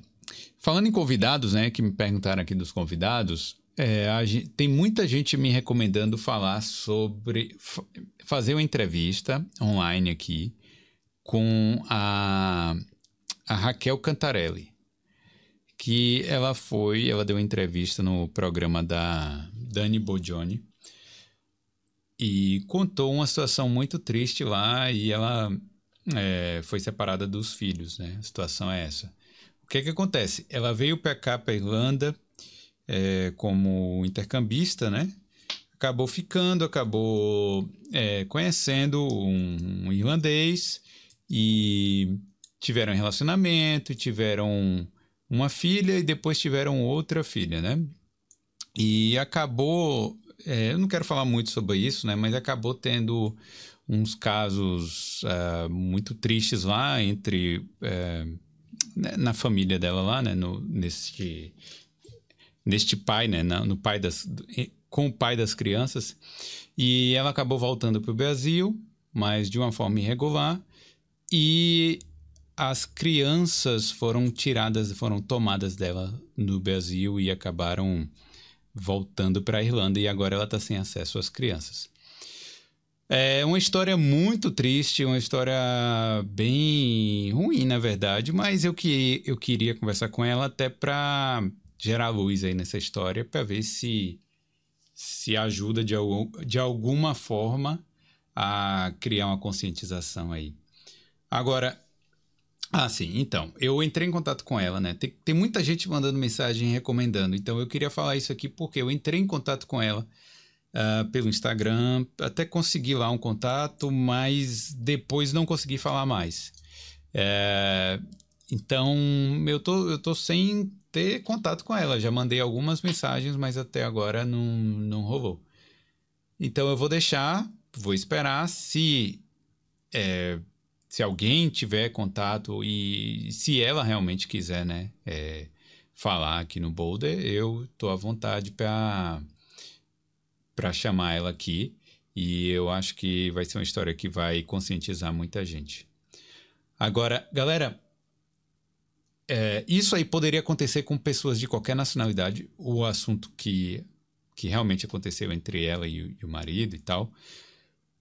Falando em convidados, né? Que me perguntaram aqui dos convidados. É, gente, tem muita gente me recomendando falar sobre. fazer uma entrevista online aqui com a, a Raquel Cantarelli. Que ela foi, ela deu uma entrevista no programa da Dani Bodioni e contou uma situação muito triste lá e ela é, foi separada dos filhos, né? A situação é essa. O que que acontece? Ela veio para cá, para Irlanda, é, como intercambista, né? Acabou ficando, acabou é, conhecendo um, um, irlandês e tiveram um relacionamento, tiveram uma filha e depois tiveram outra filha, né? E acabou é, eu não quero falar muito sobre isso, né? Mas acabou tendo uns casos uh, muito tristes lá entre uh, na família dela lá, né? No, neste neste pai, né? no pai das com o pai das crianças e ela acabou voltando para o Brasil, mas de uma forma irregular e as crianças foram tiradas, foram tomadas dela no Brasil e acabaram voltando para a Irlanda e agora ela está sem acesso às crianças. É uma história muito triste, uma história bem ruim, na verdade, mas eu, que, eu queria conversar com ela até para gerar luz aí nessa história, para ver se, se ajuda de, de alguma forma a criar uma conscientização aí. Agora, ah, sim. Então, eu entrei em contato com ela, né? Tem, tem muita gente mandando mensagem recomendando. Então, eu queria falar isso aqui porque eu entrei em contato com ela uh, pelo Instagram, até consegui lá um contato, mas depois não consegui falar mais. É, então, eu tô, eu tô sem ter contato com ela. Já mandei algumas mensagens, mas até agora não, não rolou. Então, eu vou deixar, vou esperar. Se, é, se alguém tiver contato e se ela realmente quiser, né, é, falar aqui no Boulder, eu tô à vontade para para chamar ela aqui. E eu acho que vai ser uma história que vai conscientizar muita gente. Agora, galera, é, isso aí poderia acontecer com pessoas de qualquer nacionalidade. O assunto que, que realmente aconteceu entre ela e, e o marido e tal.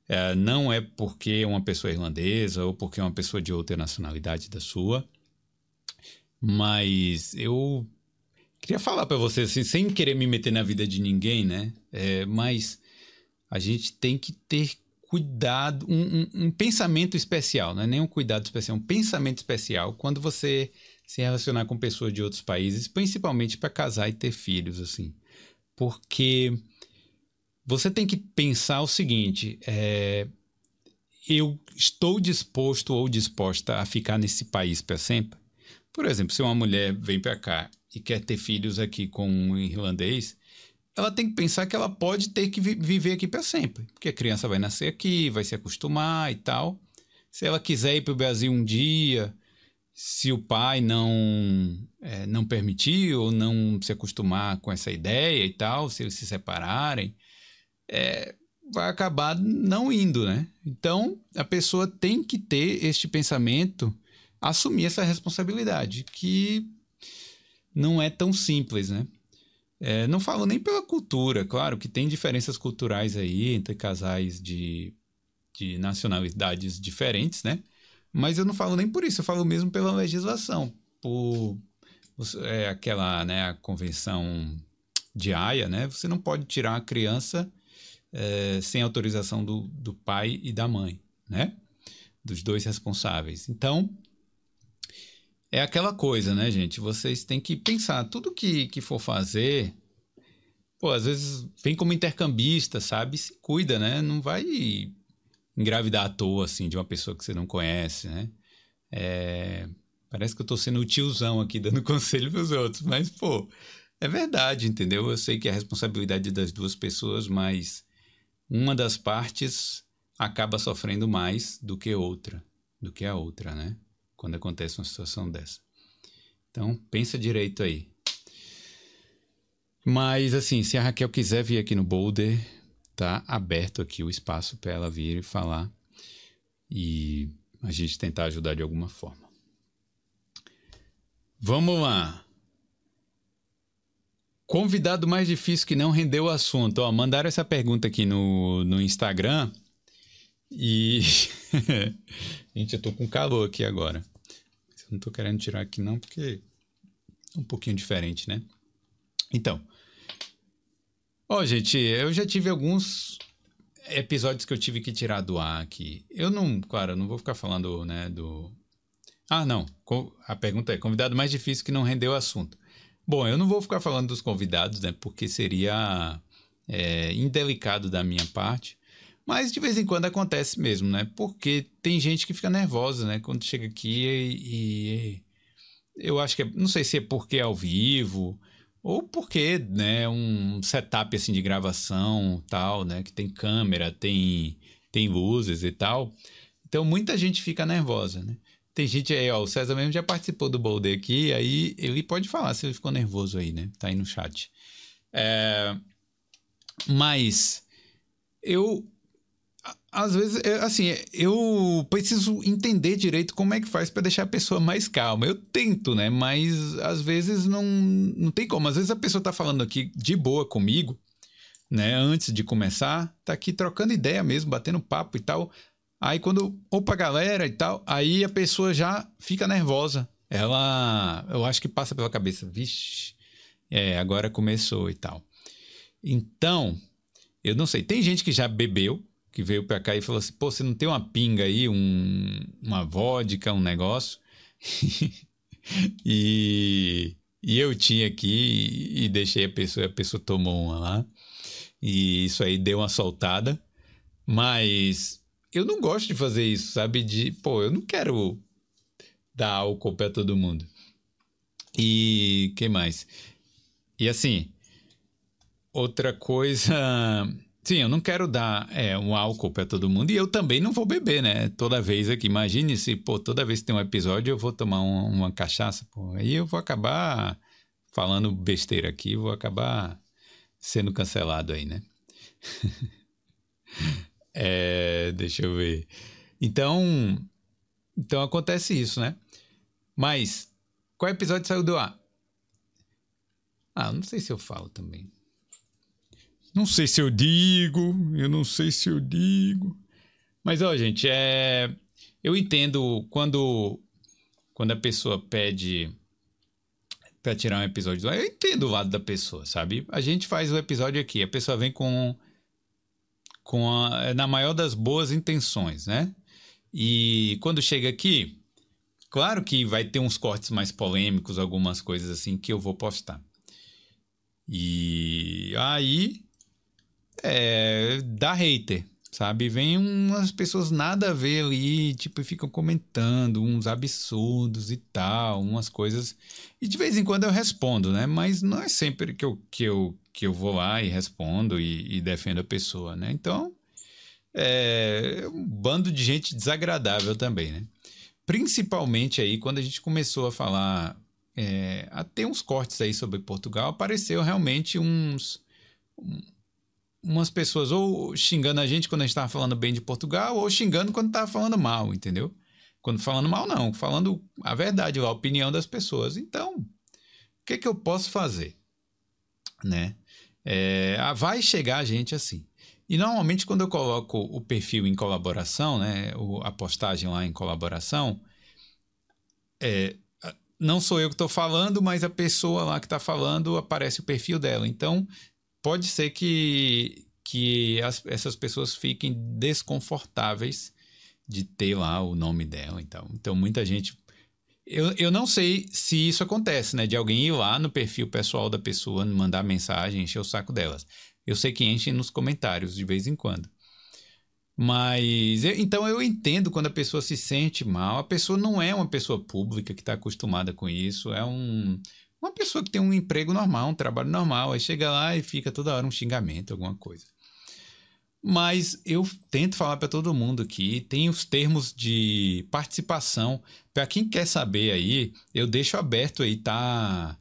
É, não é porque é uma pessoa irlandesa ou porque é uma pessoa de outra nacionalidade da sua. Mas eu queria falar para vocês, assim, sem querer me meter na vida de ninguém, né? É, mas a gente tem que ter cuidado, um, um, um pensamento especial, não é nem um cuidado especial, um pensamento especial quando você se relacionar com pessoas de outros países, principalmente para casar e ter filhos, assim. Porque você tem que pensar o seguinte: é, eu estou disposto ou disposta a ficar nesse país para sempre? Por exemplo, se uma mulher vem para cá e quer ter filhos aqui com um irlandês, ela tem que pensar que ela pode ter que vi viver aqui para sempre, porque a criança vai nascer aqui, vai se acostumar e tal. Se ela quiser ir para o Brasil um dia, se o pai não é, não permitir ou não se acostumar com essa ideia e tal, se eles se separarem, é, vai acabar não indo, né? Então a pessoa tem que ter este pensamento, assumir essa responsabilidade, que não é tão simples, né? É, não falo nem pela cultura, claro que tem diferenças culturais aí entre casais de, de nacionalidades diferentes, né? Mas eu não falo nem por isso, eu falo mesmo pela legislação, por é, aquela né, a convenção de Haia, né? Você não pode tirar a criança é, sem autorização do, do pai e da mãe, né? Dos dois responsáveis. Então, é aquela coisa, né, gente? Vocês têm que pensar, tudo que, que for fazer, pô, às vezes vem como intercambista, sabe? Se cuida, né? Não vai engravidar à toa, assim, de uma pessoa que você não conhece, né? É... Parece que eu tô sendo o tiozão aqui dando conselho pros outros, mas, pô, é verdade, entendeu? Eu sei que é a responsabilidade das duas pessoas, mas uma das partes acaba sofrendo mais do que outra, do que a outra, né? Quando acontece uma situação dessa. Então, pensa direito aí. Mas, assim, se a Raquel quiser vir aqui no Boulder, tá aberto aqui o espaço para ela vir e falar e a gente tentar ajudar de alguma forma. Vamos lá. Convidado mais difícil que não rendeu o assunto. Ó, mandaram essa pergunta aqui no, no Instagram e. gente, eu tô com calor aqui agora. Eu não tô querendo tirar aqui não, porque é um pouquinho diferente, né? Então, Ó, gente, eu já tive alguns episódios que eu tive que tirar do ar aqui. Eu não, claro, não vou ficar falando, né, do... Ah, não. A pergunta é, convidado mais difícil que não rendeu o assunto. Bom, eu não vou ficar falando dos convidados, né, porque seria é, indelicado da minha parte. Mas de vez em quando acontece mesmo, né? Porque tem gente que fica nervosa, né? Quando chega aqui e, e eu acho que é, não sei se é porque é ao vivo, ou porque, né, um setup assim de gravação, tal, né, que tem câmera, tem tem luzes e tal. Então muita gente fica nervosa, né? Tem gente aí, ó, o César mesmo já participou do Boulder aqui, aí ele pode falar se ele ficou nervoso aí, né? Tá aí no chat. É, mas eu às vezes, é, assim, eu preciso entender direito como é que faz para deixar a pessoa mais calma. Eu tento, né? Mas às vezes não, não tem como. Às vezes a pessoa tá falando aqui de boa comigo, né? Antes de começar, tá aqui trocando ideia mesmo, batendo papo e tal. Aí quando opa galera e tal, aí a pessoa já fica nervosa. Ela, eu acho que passa pela cabeça, vixe, é, agora começou e tal. Então, eu não sei, tem gente que já bebeu, que veio para cá e falou assim: pô, você não tem uma pinga aí, um, uma vodka, um negócio? e, e eu tinha aqui e deixei a pessoa, a pessoa tomou uma lá. E isso aí deu uma soltada. Mas eu não gosto de fazer isso, sabe? De, pô, eu não quero dar álcool para todo mundo. E que mais? E assim, outra coisa. Sim, eu não quero dar é, um álcool para todo mundo e eu também não vou beber, né? Toda vez aqui. Imagine se, pô, toda vez que tem um episódio eu vou tomar uma, uma cachaça, pô. Aí eu vou acabar falando besteira aqui, vou acabar sendo cancelado aí, né? é, deixa eu ver. Então, então acontece isso, né? Mas qual episódio saiu do ar? Ah, não sei se eu falo também. Não sei se eu digo, eu não sei se eu digo. Mas ó, gente, é eu entendo quando quando a pessoa pede para tirar um episódio do ar, eu entendo o lado da pessoa, sabe? A gente faz o episódio aqui, a pessoa vem com com a, na maior das boas intenções, né? E quando chega aqui, claro que vai ter uns cortes mais polêmicos, algumas coisas assim que eu vou postar. E aí é, dá hater, sabe? Vem umas pessoas nada a ver ali, tipo, ficam comentando uns absurdos e tal, umas coisas. E de vez em quando eu respondo, né? Mas não é sempre que eu, que eu, que eu vou lá e respondo e, e defendo a pessoa, né? Então, é um bando de gente desagradável também, né? Principalmente aí quando a gente começou a falar, é, a ter uns cortes aí sobre Portugal, apareceu realmente uns umas pessoas ou xingando a gente quando a gente estava falando bem de Portugal, ou xingando quando estava falando mal, entendeu? Quando falando mal, não, falando a verdade, a opinião das pessoas. Então, o que, que eu posso fazer? Né? É, vai chegar a gente assim. E normalmente, quando eu coloco o perfil em colaboração, né, a postagem lá em colaboração, é, não sou eu que estou falando, mas a pessoa lá que está falando aparece o perfil dela. Então, pode ser que, que as, essas pessoas fiquem desconfortáveis de ter lá o nome dela. Então, então muita gente. Eu, eu não sei se isso acontece, né? De alguém ir lá no perfil pessoal da pessoa, mandar mensagem, encher o saco delas. Eu sei que enchem nos comentários de vez em quando. Mas eu, então eu entendo quando a pessoa se sente mal. A pessoa não é uma pessoa pública que está acostumada com isso. É um, uma pessoa que tem um emprego normal, um trabalho normal, aí chega lá e fica toda hora um xingamento, alguma coisa. Mas eu tento falar para todo mundo aqui, tem os termos de participação. Para quem quer saber aí, eu deixo aberto aí, tá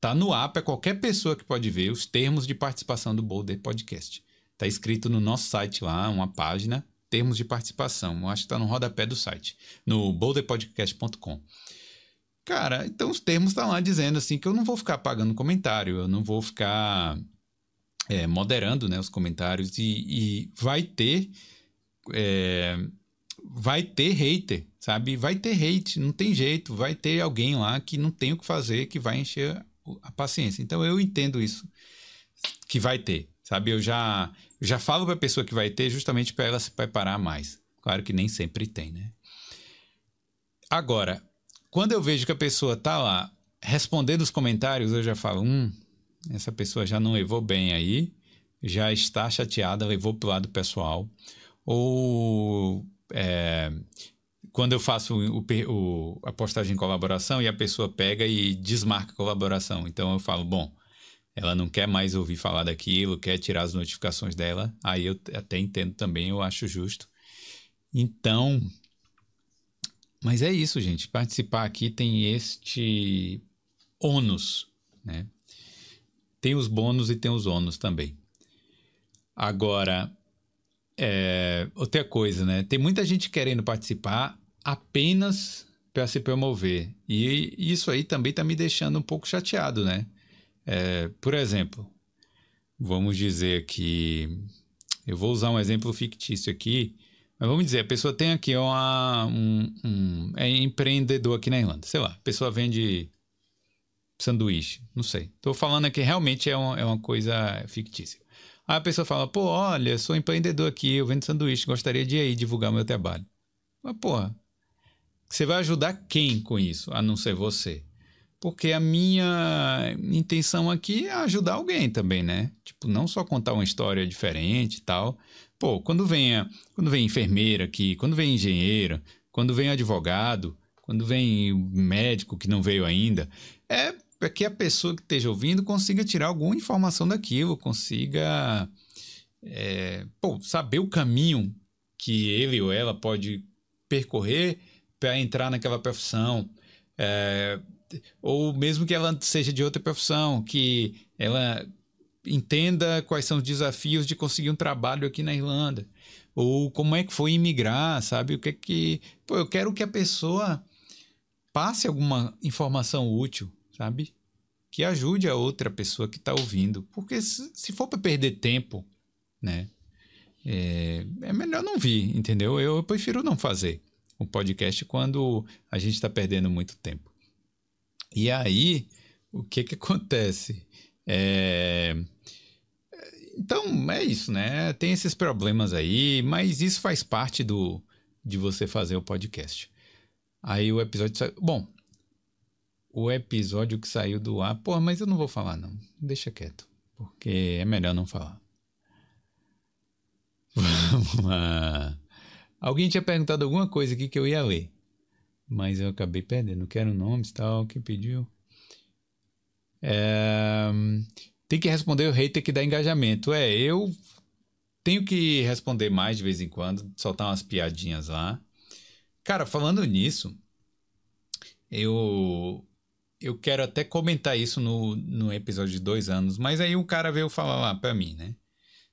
tá no ar para qualquer pessoa que pode ver os termos de participação do Boulder Podcast. Tá escrito no nosso site lá, uma página, termos de participação. Eu acho que tá no rodapé do site, no boulderpodcast.com. Cara, então os termos estão lá dizendo assim que eu não vou ficar pagando comentário, eu não vou ficar é, moderando né, os comentários e, e vai ter é, vai ter hater, sabe? Vai ter hate, não tem jeito, vai ter alguém lá que não tem o que fazer, que vai encher a paciência. Então eu entendo isso que vai ter, sabe? Eu já já falo para a pessoa que vai ter justamente para ela se preparar mais. Claro que nem sempre tem, né? Agora, quando eu vejo que a pessoa tá lá respondendo os comentários, eu já falo, hum, essa pessoa já não levou bem aí, já está chateada, levou pro lado pessoal. Ou é, quando eu faço o, o, a postagem em colaboração e a pessoa pega e desmarca a colaboração. Então eu falo, bom, ela não quer mais ouvir falar daquilo, quer tirar as notificações dela. Aí eu até entendo também, eu acho justo. Então, mas é isso, gente. Participar aqui tem este ônus, né? Tem os bônus e tem os ônus também. Agora, é, outra coisa, né? Tem muita gente querendo participar apenas para se promover. E isso aí também está me deixando um pouco chateado, né? É, por exemplo, vamos dizer que. Eu vou usar um exemplo fictício aqui. Mas vamos dizer, a pessoa tem aqui uma, um, um, é empreendedor aqui na Irlanda. Sei lá, a pessoa vende sanduíche, não sei. Estou falando aqui realmente é uma, é uma coisa fictícia. Aí a pessoa fala, pô, olha, sou empreendedor aqui, eu vendo sanduíche, gostaria de ir aí divulgar meu trabalho. Mas, porra, você vai ajudar quem com isso, a não ser você? Porque a minha intenção aqui é ajudar alguém também, né? Tipo, não só contar uma história diferente e tal, Pô, quando vem, a, quando vem enfermeira aqui, quando vem engenheiro, quando vem advogado, quando vem médico que não veio ainda, é para que a pessoa que esteja ouvindo consiga tirar alguma informação daquilo, consiga é, pô, saber o caminho que ele ou ela pode percorrer para entrar naquela profissão. É, ou mesmo que ela seja de outra profissão, que ela entenda quais são os desafios de conseguir um trabalho aqui na Irlanda. Ou como é que foi imigrar, sabe? O que é que. Pô, eu quero que a pessoa passe alguma informação útil, sabe? Que ajude a outra pessoa que está ouvindo. Porque se, for para perder tempo, né? É, é, melhor não vir, entendeu? Eu, prefiro não fazer o um podcast quando a gente está perdendo muito tempo. E aí, o que que acontece? É... Então, é isso, né? Tem esses problemas aí, mas isso faz parte do de você fazer o podcast. Aí o episódio. Bom, o episódio que saiu do ar. Pô, mas eu não vou falar, não. Deixa quieto. Porque é melhor não falar. Vamos lá. Alguém tinha perguntado alguma coisa aqui que eu ia ler. Mas eu acabei perdendo. Quero nomes tal. Quem pediu? É... Tem que responder o hater que dá engajamento. É, eu tenho que responder mais de vez em quando, soltar umas piadinhas lá. Cara, falando nisso, eu eu quero até comentar isso no, no episódio de dois anos, mas aí o cara veio falar lá pra mim, né?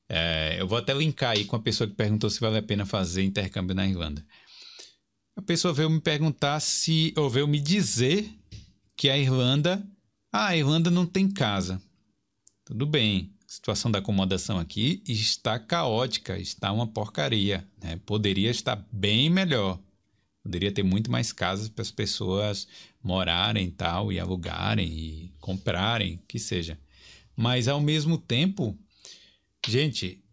É, eu vou até linkar aí com a pessoa que perguntou se vale a pena fazer intercâmbio na Irlanda. A pessoa veio me perguntar se, ou veio me dizer que a Irlanda, ah, a Irlanda não tem casa. Tudo bem, a situação da acomodação aqui está caótica, está uma porcaria. Né? Poderia estar bem melhor. Poderia ter muito mais casas para as pessoas morarem tal, e alugarem, e comprarem, que seja. Mas ao mesmo tempo, gente,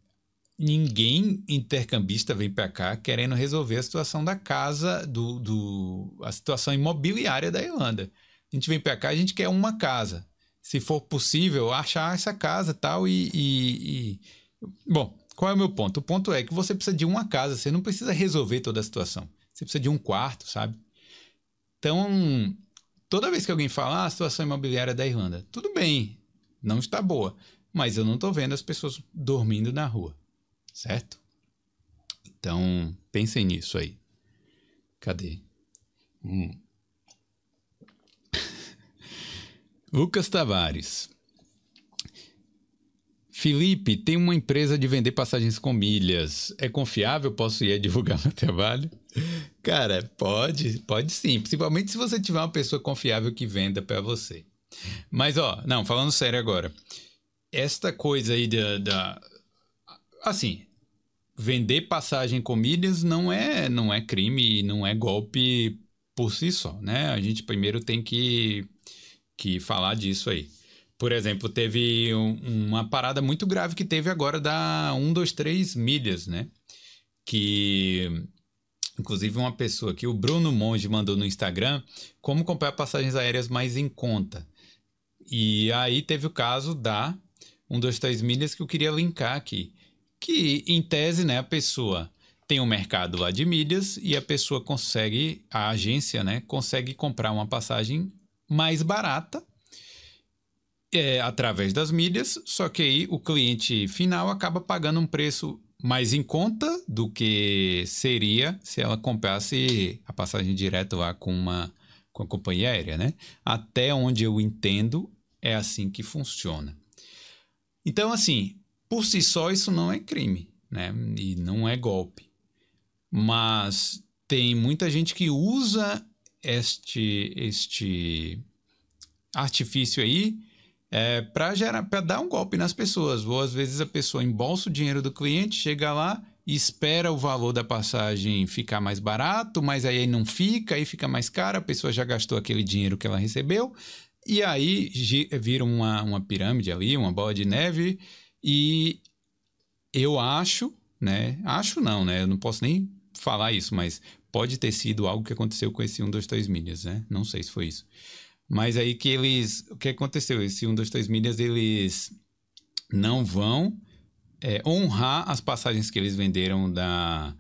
ninguém intercambista vem para cá querendo resolver a situação da casa, do, do, a situação imobiliária da Irlanda. A gente vem para cá, a gente quer uma casa. Se for possível, achar essa casa tal e, e, e... Bom, qual é o meu ponto? O ponto é que você precisa de uma casa, você não precisa resolver toda a situação. Você precisa de um quarto, sabe? Então, toda vez que alguém fala ah, a situação imobiliária da Irlanda, tudo bem, não está boa, mas eu não estou vendo as pessoas dormindo na rua, certo? Então, pensem nisso aí. Cadê? Hum. Lucas Tavares. Felipe, tem uma empresa de vender passagens com milhas. É confiável? Posso ir divulgar meu trabalho? Cara, pode, pode sim. Principalmente se você tiver uma pessoa confiável que venda para você. Mas, ó, não, falando sério agora. Esta coisa aí da, da. Assim, vender passagem com milhas não é, não é crime, não é golpe por si só, né? A gente primeiro tem que, que falar disso aí. Por exemplo, teve um, uma parada muito grave que teve agora da 123 milhas, né? Que inclusive uma pessoa que o Bruno Monge mandou no Instagram como comprar passagens aéreas mais em conta. E aí teve o caso da 123 milhas que eu queria linkar aqui, que em tese, né, a pessoa tem um mercado lá de milhas e a pessoa consegue, a agência, né, consegue comprar uma passagem mais barata é, através das mídias, só que aí o cliente final acaba pagando um preço mais em conta do que seria se ela comprasse a passagem direto lá com uma com a companhia aérea, né? Até onde eu entendo, é assim que funciona. Então, assim, por si só isso não é crime, né? E não é golpe. Mas tem muita gente que usa este este artifício aí é, para dar um golpe nas pessoas. Ou às vezes a pessoa embolsa o dinheiro do cliente, chega lá e espera o valor da passagem ficar mais barato, mas aí não fica, aí fica mais caro, a pessoa já gastou aquele dinheiro que ela recebeu, e aí vira uma, uma pirâmide ali, uma bola de neve, e eu acho, né? Acho não, né? Eu não posso nem falar isso, mas pode ter sido algo que aconteceu com esse 1, 2, 3 milhas, né? Não sei se foi isso. Mas aí que eles. O que aconteceu? Esse 1, 2, 3 milhas, eles não vão é, honrar as passagens que eles venderam da,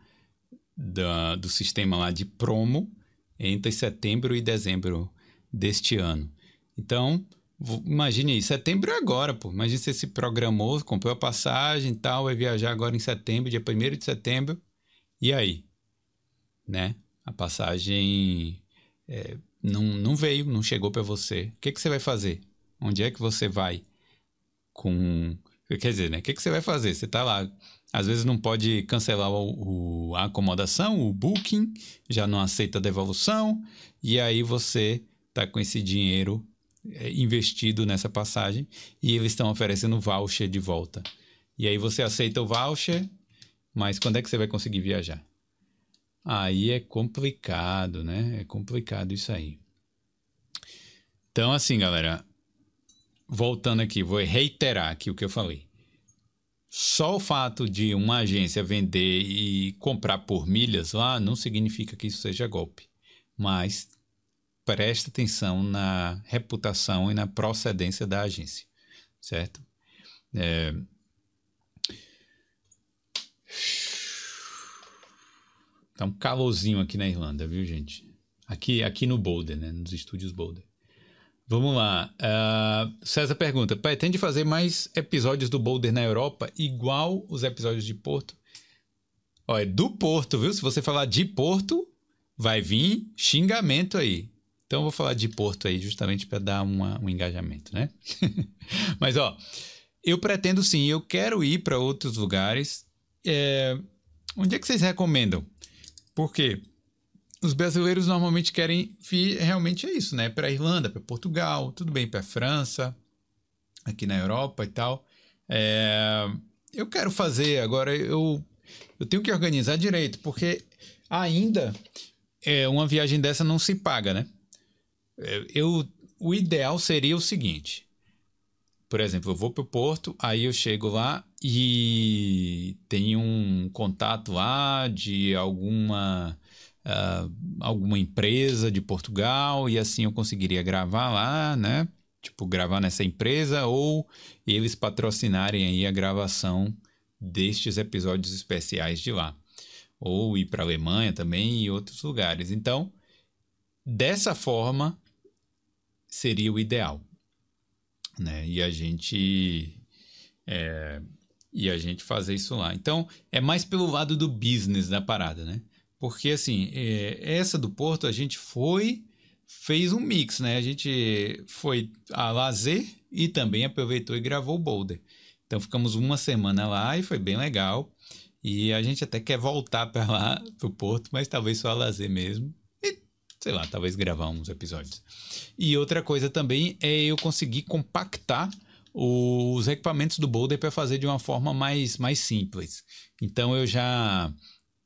da, do sistema lá de promo. entre setembro e dezembro deste ano. Então, imagine aí, setembro é agora, pô. Imagine você se programou, comprou a passagem e tal, vai viajar agora em setembro, dia 1 de setembro. E aí? Né? A passagem é, não, não veio, não chegou para você. O que, que você vai fazer? Onde é que você vai? Com. Quer dizer, né? O que, que você vai fazer? Você tá lá. Às vezes não pode cancelar o, o, a acomodação, o booking, já não aceita devolução, e aí você tá com esse dinheiro é, investido nessa passagem e eles estão oferecendo voucher de volta. E aí você aceita o voucher, mas quando é que você vai conseguir viajar? Aí é complicado, né? É complicado isso aí. Então, assim, galera, voltando aqui, vou reiterar aqui o que eu falei. Só o fato de uma agência vender e comprar por milhas lá não significa que isso seja golpe. Mas preste atenção na reputação e na procedência da agência, certo? É, Tá um calorzinho aqui na Irlanda, viu, gente? Aqui, aqui no Boulder, né? Nos estúdios Boulder. Vamos lá. Uh, César pergunta: pretende fazer mais episódios do Boulder na Europa, igual os episódios de Porto? Olha, do Porto, viu? Se você falar de Porto, vai vir xingamento aí. Então eu vou falar de Porto aí, justamente para dar uma, um engajamento, né? Mas, ó, eu pretendo sim, eu quero ir para outros lugares. É... Onde é que vocês recomendam? Porque os brasileiros normalmente querem vir realmente é isso, né? Para Irlanda, para Portugal, tudo bem, para França, aqui na Europa e tal. É, eu quero fazer, agora eu, eu tenho que organizar direito, porque ainda é, uma viagem dessa não se paga, né? É, eu, o ideal seria o seguinte: por exemplo, eu vou para o Porto, aí eu chego lá e tenho um contato lá de alguma uh, alguma empresa de Portugal e assim eu conseguiria gravar lá, né? Tipo, gravar nessa empresa ou eles patrocinarem aí a gravação destes episódios especiais de lá. Ou ir para a Alemanha também e outros lugares. Então, dessa forma seria o ideal né? E a gente é, e a gente fazer isso lá. Então é mais pelo lado do business da parada, né? Porque assim é, essa do Porto a gente foi fez um mix, né? A gente foi a lazer e também aproveitou e gravou o Boulder. Então ficamos uma semana lá e foi bem legal. E a gente até quer voltar para lá, pro Porto, mas talvez só a lazer mesmo sei lá, talvez gravar uns episódios. E outra coisa também é eu conseguir compactar os equipamentos do Boulder para fazer de uma forma mais, mais simples. Então eu já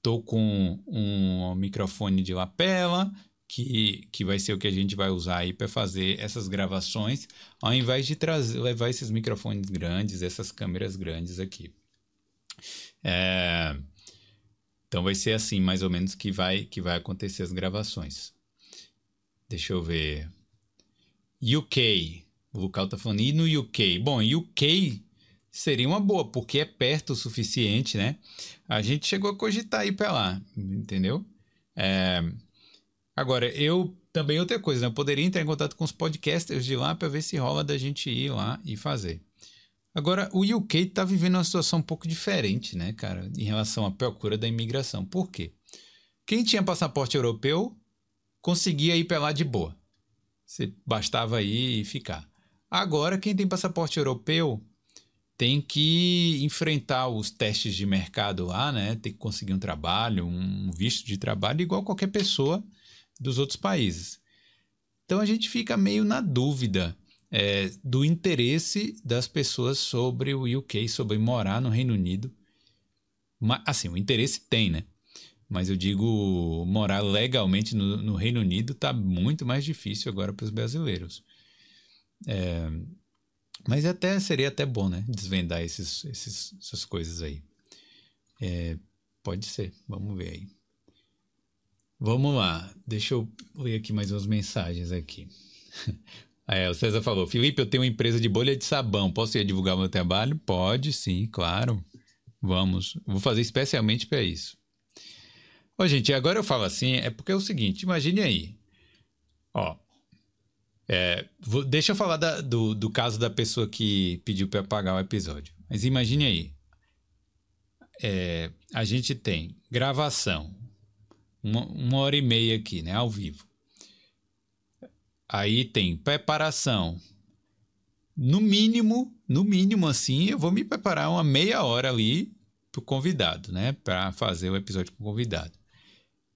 tô com um microfone de lapela, que, que vai ser o que a gente vai usar aí para fazer essas gravações, ao invés de trazer, levar esses microfones grandes, essas câmeras grandes aqui. É, então vai ser assim, mais ou menos, que vai, que vai acontecer as gravações. Deixa eu ver. UK. O Lucal tá falando. E no UK? Bom, UK seria uma boa, porque é perto o suficiente, né? A gente chegou a cogitar ir para lá, entendeu? É... Agora, eu também outra coisa, né? Eu poderia entrar em contato com os podcasters de lá para ver se rola da gente ir lá e fazer. Agora, o UK está vivendo uma situação um pouco diferente, né, cara, em relação à procura da imigração. Por quê? Quem tinha passaporte europeu conseguia ir para lá de boa. Você bastava ir e ficar. Agora, quem tem passaporte europeu tem que enfrentar os testes de mercado lá, né? Tem que conseguir um trabalho, um visto de trabalho, igual qualquer pessoa dos outros países. Então a gente fica meio na dúvida é, do interesse das pessoas sobre o UK, sobre morar no Reino Unido. Mas, assim, o interesse tem, né? Mas eu digo, morar legalmente no, no Reino Unido está muito mais difícil agora para os brasileiros. É, mas até seria até bom, né? Desvendar esses, esses, essas coisas aí. É, pode ser, vamos ver aí. Vamos lá, deixa eu ler aqui mais umas mensagens aqui. É, o César falou, Felipe, eu tenho uma empresa de bolha de sabão, posso ir divulgar meu trabalho? Pode, sim, claro. Vamos, vou fazer especialmente para isso. Ó, gente, agora eu falo assim, é porque é o seguinte, imagine aí. Ó, é, vou, deixa eu falar da, do, do caso da pessoa que pediu para apagar o episódio. Mas imagine aí. É, a gente tem gravação, uma, uma hora e meia aqui, né, ao vivo. Aí tem preparação. No mínimo, no mínimo assim, eu vou me preparar uma meia hora ali pro convidado, né, para fazer o episódio com o convidado.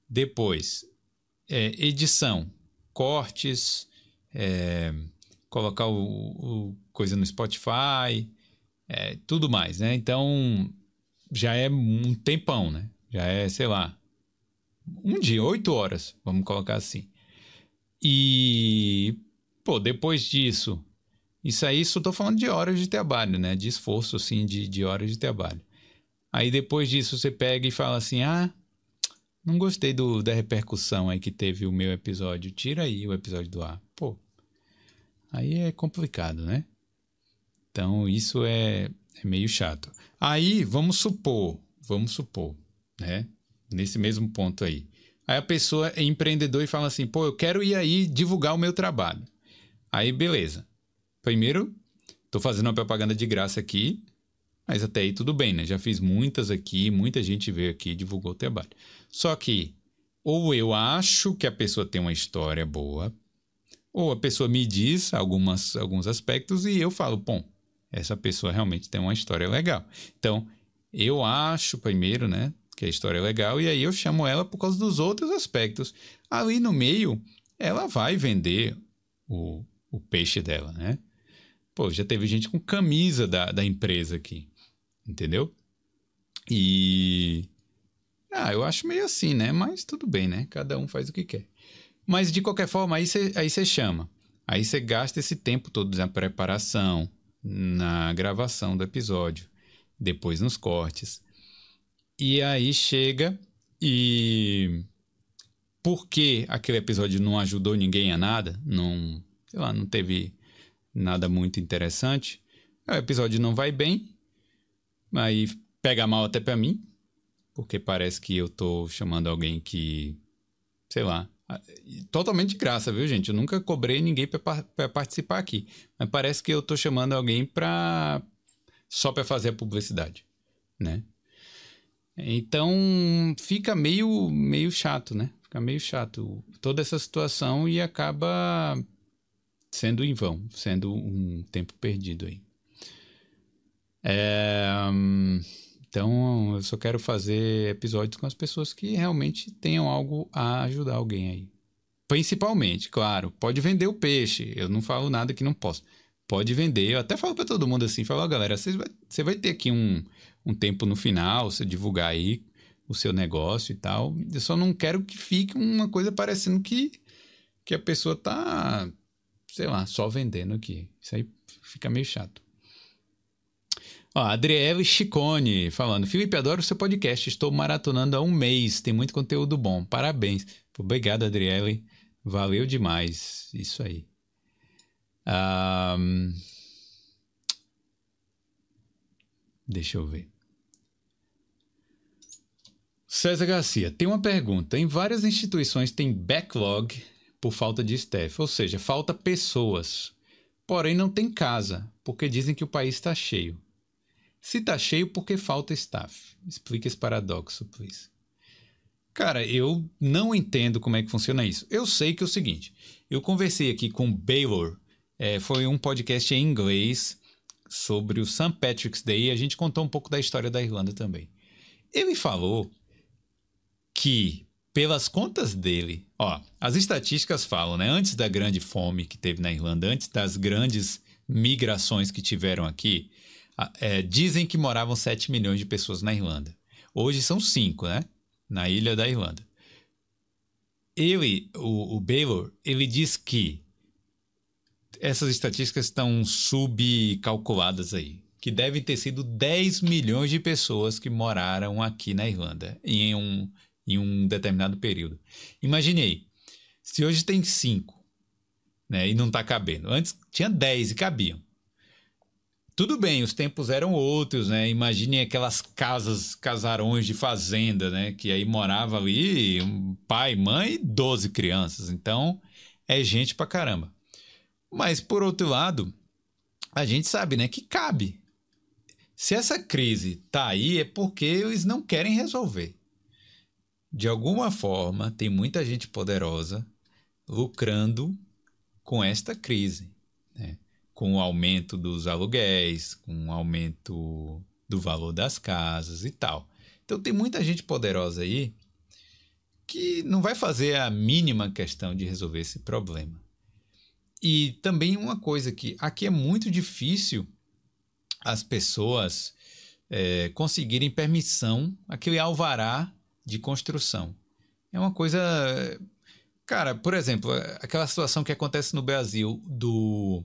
Depois, é, edição, cortes, é, colocar o, o, coisa no Spotify, é, tudo mais, né? Então já é um tempão, né? Já é, sei lá, um dia, oito horas, vamos colocar assim. E, pô, depois disso, isso aí só tô falando de horas de trabalho, né? De esforço, assim, de, de horas de trabalho. Aí depois disso você pega e fala assim, ah, não gostei do, da repercussão aí que teve o meu episódio. Tira aí o episódio do ar. Pô, aí é complicado, né? Então isso é, é meio chato. Aí vamos supor, vamos supor, né? Nesse mesmo ponto aí. Aí a pessoa é empreendedor e fala assim: pô, eu quero ir aí divulgar o meu trabalho. Aí beleza. Primeiro, tô fazendo uma propaganda de graça aqui, mas até aí tudo bem, né? Já fiz muitas aqui, muita gente veio aqui e divulgou o trabalho. Só que ou eu acho que a pessoa tem uma história boa, ou a pessoa me diz algumas, alguns aspectos e eu falo, bom, essa pessoa realmente tem uma história legal. Então, eu acho primeiro, né, que a história é legal e aí eu chamo ela por causa dos outros aspectos. Ali no meio, ela vai vender o, o peixe dela, né? Pô, já teve gente com camisa da, da empresa aqui. Entendeu? E. Ah, eu acho meio assim, né? Mas tudo bem, né? Cada um faz o que quer. Mas de qualquer forma, aí você aí chama. Aí você gasta esse tempo todo na preparação, na gravação do episódio, depois nos cortes. E aí chega e. Porque aquele episódio não ajudou ninguém a nada, não, sei lá, não teve nada muito interessante, o episódio não vai bem, Aí pega mal até para mim, porque parece que eu tô chamando alguém que, sei lá, totalmente de graça, viu, gente? Eu nunca cobrei ninguém para participar aqui, mas parece que eu tô chamando alguém para só para fazer a publicidade, né? Então fica meio meio chato, né? Fica meio chato toda essa situação e acaba sendo em vão, sendo um tempo perdido aí. É, então, eu só quero fazer episódios com as pessoas que realmente tenham algo a ajudar alguém aí. Principalmente, claro, pode vender o peixe. Eu não falo nada que não posso. Pode vender. Eu até falo para todo mundo assim: falo, oh, galera, você vai, vai ter aqui um, um tempo no final, você divulgar aí o seu negócio e tal. Eu só não quero que fique uma coisa parecendo que, que a pessoa tá, sei lá, só vendendo aqui. Isso aí fica meio chato. Ó, Adriele Chicone falando: Felipe, adoro seu podcast. Estou maratonando há um mês. Tem muito conteúdo bom. Parabéns. Obrigado, Adriele. Valeu demais. Isso aí. Um... Deixa eu ver. César Garcia, tem uma pergunta. Em várias instituições tem backlog por falta de staff, ou seja, falta pessoas. Porém, não tem casa, porque dizem que o país está cheio. Se tá cheio, por que falta staff? Explique esse paradoxo, please. Cara, eu não entendo como é que funciona isso. Eu sei que é o seguinte: eu conversei aqui com Baylor, é, foi um podcast em inglês sobre o St. Patrick's Day e a gente contou um pouco da história da Irlanda também. Ele falou que, pelas contas dele, ó, as estatísticas falam, né? Antes da grande fome que teve na Irlanda, antes das grandes migrações que tiveram aqui, é, dizem que moravam 7 milhões de pessoas na Irlanda. Hoje são 5, né? Na ilha da Irlanda. Ele, o, o Baylor, ele diz que essas estatísticas estão subcalculadas aí. Que devem ter sido 10 milhões de pessoas que moraram aqui na Irlanda em um, em um determinado período. Imaginei, se hoje tem 5 né, e não está cabendo. Antes tinha 10 e cabiam tudo bem, os tempos eram outros, né? Imagine aquelas casas, casarões de fazenda, né? Que aí morava ali um pai, mãe e 12 crianças. Então, é gente pra caramba. Mas, por outro lado, a gente sabe, né? Que cabe. Se essa crise tá aí, é porque eles não querem resolver. De alguma forma, tem muita gente poderosa lucrando com esta crise. Com o aumento dos aluguéis, com o aumento do valor das casas e tal. Então tem muita gente poderosa aí que não vai fazer a mínima questão de resolver esse problema. E também uma coisa que aqui é muito difícil as pessoas é, conseguirem permissão, aquele alvará de construção. É uma coisa. Cara, por exemplo, aquela situação que acontece no Brasil do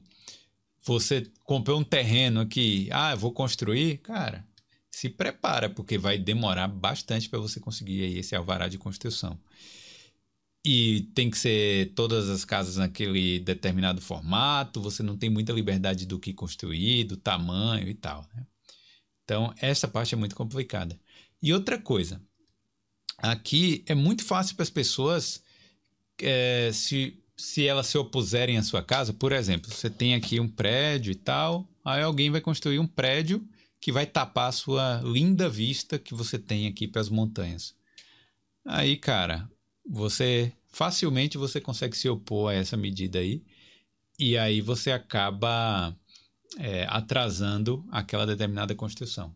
você comprou um terreno aqui, ah, eu vou construir, cara, se prepara, porque vai demorar bastante para você conseguir aí esse alvará de construção. E tem que ser todas as casas naquele determinado formato, você não tem muita liberdade do que construir, do tamanho e tal. Né? Então, essa parte é muito complicada. E outra coisa, aqui é muito fácil para as pessoas é, se se elas se opuserem à sua casa, por exemplo, você tem aqui um prédio e tal, aí alguém vai construir um prédio que vai tapar a sua linda vista que você tem aqui para as montanhas. Aí, cara, você facilmente você consegue se opor a essa medida aí e aí você acaba é, atrasando aquela determinada construção.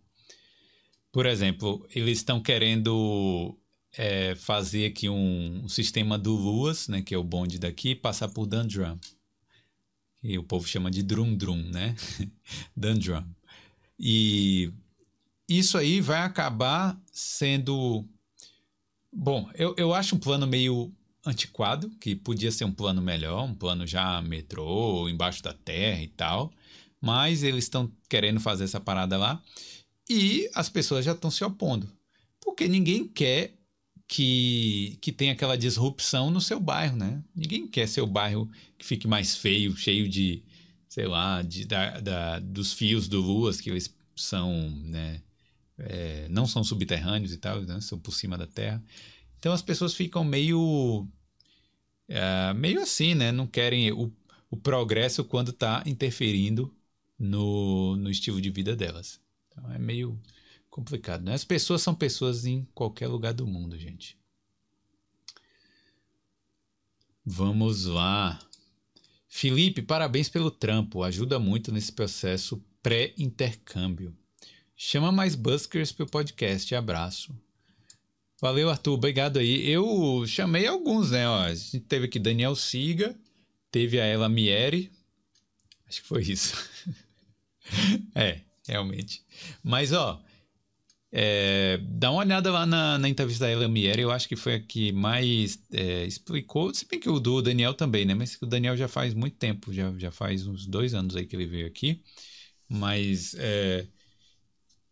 Por exemplo, eles estão querendo é, fazer aqui um, um, sistema do Luas, né, que é o bonde daqui, passar por Dundrum. E o povo chama de Drum Drum, né? Dundrum. E isso aí vai acabar sendo. Bom, eu, eu acho um plano meio antiquado, que podia ser um plano melhor, um plano já metrô, embaixo da terra e tal. Mas eles estão querendo fazer essa parada lá. E as pessoas já estão se opondo. Porque ninguém quer que, que tem aquela disrupção no seu bairro, né? Ninguém quer seu bairro que fique mais feio, cheio de, sei lá, de, da, da dos fios do Luas, que eles são, né? É, não são subterrâneos e tal, né? são por cima da terra. Então as pessoas ficam meio. É, meio assim, né? Não querem o, o progresso quando está interferindo no, no estilo de vida delas. Então é meio complicado, né? As pessoas são pessoas em qualquer lugar do mundo, gente. Vamos lá. Felipe, parabéns pelo trampo. Ajuda muito nesse processo pré-intercâmbio. Chama mais buskers pro podcast. Abraço. Valeu, Arthur. Obrigado aí. Eu chamei alguns, né? Ó, a gente teve aqui Daniel Siga, teve a Ela Mieri. Acho que foi isso. é, realmente. Mas, ó, é, dá uma olhada lá na, na entrevista da Ela Mieri, eu acho que foi a que mais é, explicou, se bem que o do Daniel também, né? Mas o Daniel já faz muito tempo, já, já faz uns dois anos aí que ele veio aqui. Mas é,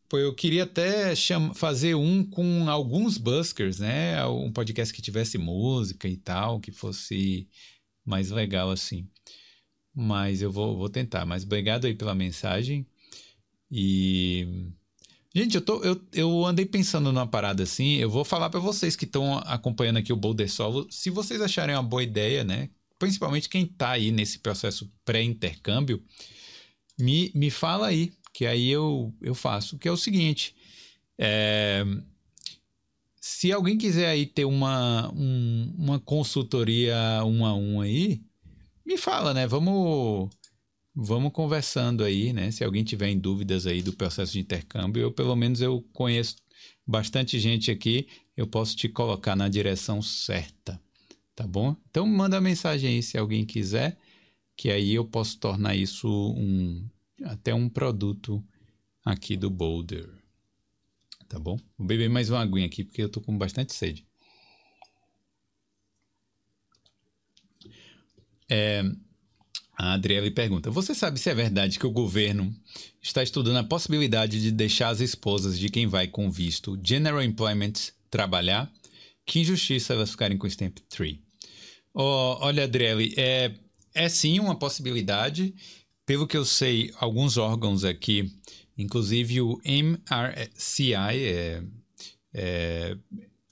pô, eu queria até chama, fazer um com alguns buskers, né? Um podcast que tivesse música e tal, que fosse mais legal assim. Mas eu vou, vou tentar. Mas obrigado aí pela mensagem. E Gente, eu, tô, eu, eu andei pensando numa parada assim. Eu vou falar para vocês que estão acompanhando aqui o Boulder Solo. Se vocês acharem uma boa ideia, né? Principalmente quem tá aí nesse processo pré-intercâmbio, me, me fala aí, que aí eu, eu faço. Que é o seguinte: é, se alguém quiser aí ter uma, um, uma consultoria um a um aí, me fala, né? Vamos vamos conversando aí, né? Se alguém tiver dúvidas aí do processo de intercâmbio, eu pelo menos eu conheço bastante gente aqui, eu posso te colocar na direção certa, tá bom? Então manda mensagem aí se alguém quiser, que aí eu posso tornar isso um até um produto aqui do Boulder. Tá bom? Vou beber mais uma aguinha aqui porque eu tô com bastante sede. É, a Adriele pergunta: Você sabe se é verdade que o governo está estudando a possibilidade de deixar as esposas de quem vai com visto General Employment trabalhar? Que injustiça elas ficarem com Stamp 3. Oh, olha, Adriele, é, é sim uma possibilidade. pelo que eu sei, alguns órgãos aqui, inclusive o MRCI, é, é,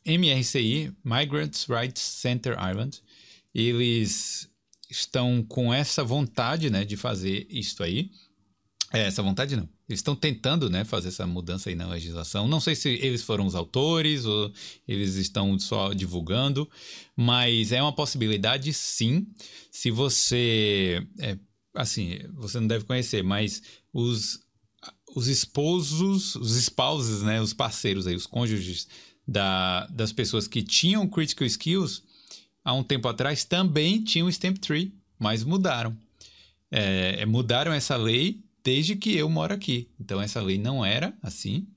MRCI, Migrants Rights Center Ireland, eles estão com essa vontade né, de fazer isso aí. É, essa vontade não. Eles estão tentando né, fazer essa mudança aí na legislação. Não sei se eles foram os autores ou eles estão só divulgando, mas é uma possibilidade sim. Se você. É, assim, você não deve conhecer, mas os, os esposos, os spouses, né, os parceiros aí, os cônjuges da, das pessoas que tinham critical skills há um tempo atrás também tinham Stamp Tree, mas mudaram. É, mudaram essa lei desde que eu moro aqui. Então essa lei não era assim.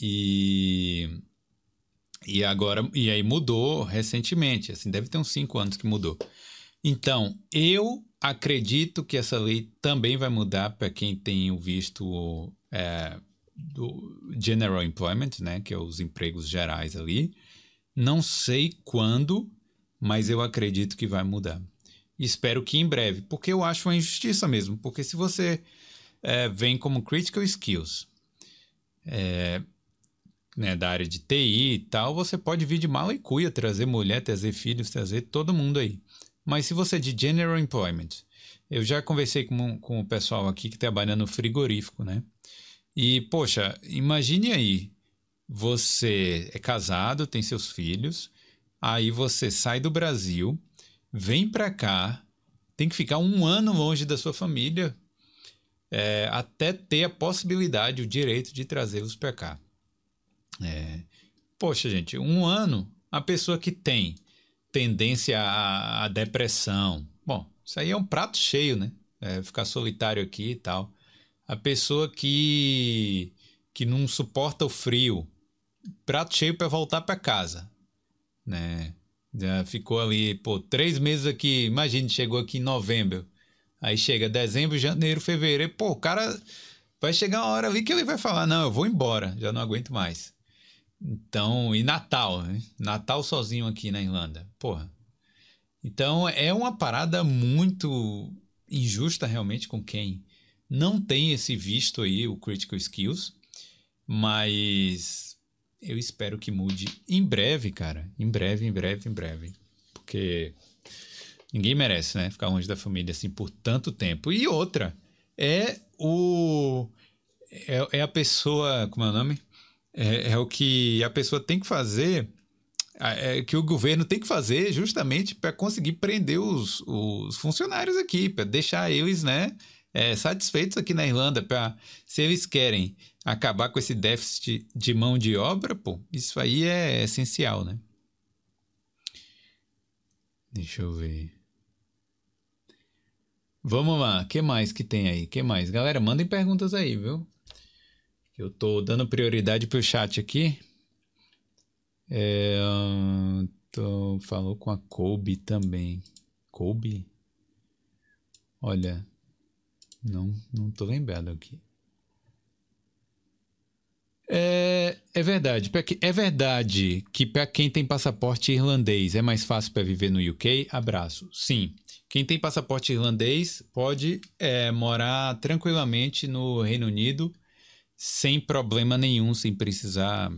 E e agora e aí mudou recentemente, assim, deve ter uns cinco anos que mudou. Então, eu acredito que essa lei também vai mudar para quem tem o visto é, do General Employment, né, que é os empregos gerais ali. Não sei quando, mas eu acredito que vai mudar. Espero que em breve, porque eu acho uma injustiça mesmo. Porque se você é, vem como critical skills é, né, da área de TI e tal, você pode vir de mala e cuia, trazer mulher, trazer filhos, trazer todo mundo aí. Mas se você é de general employment, eu já conversei com, com o pessoal aqui que trabalha no frigorífico, né? E, poxa, imagine aí, você é casado, tem seus filhos, aí você sai do Brasil, vem para cá, tem que ficar um ano longe da sua família, é, até ter a possibilidade, o direito de trazê-los para cá. É, poxa, gente, um ano, a pessoa que tem tendência à, à, depressão, bom, isso aí é um prato cheio, né? É, ficar solitário aqui e tal. A pessoa que que não suporta o frio, prato cheio para voltar para casa, né? Já ficou ali, pô, três meses aqui. Imagine, chegou aqui em novembro Aí chega dezembro, janeiro, fevereiro. Pô, o cara vai chegar uma hora ali que ele vai falar: não, eu vou embora, já não aguento mais. Então, e Natal, né? Natal sozinho aqui na Irlanda. Porra. Então, é uma parada muito injusta realmente com quem não tem esse visto aí, o Critical Skills. Mas eu espero que mude em breve, cara. Em breve, em breve, em breve. Porque Ninguém merece, né? Ficar longe da família assim por tanto tempo. E outra, é o. É, é a pessoa. Como é o nome? É, é, o que a pessoa tem que fazer. É, que o governo tem que fazer justamente para conseguir prender os, os funcionários aqui, para deixar eles, né? É, satisfeitos aqui na Irlanda, para se eles querem acabar com esse déficit de mão de obra, pô, isso aí é essencial, né? Deixa eu ver. Vamos lá, que mais que tem aí? Que mais? Galera, mandem perguntas aí, viu? Eu tô dando prioridade pro chat aqui. É, tô, falou com a Kobe também. Kobe? Olha, não, não tô lembrado aqui. É, é verdade. É verdade que para quem tem passaporte irlandês é mais fácil para viver no UK? Abraço. Sim. Quem tem passaporte irlandês pode é, morar tranquilamente no Reino Unido sem problema nenhum, sem precisar,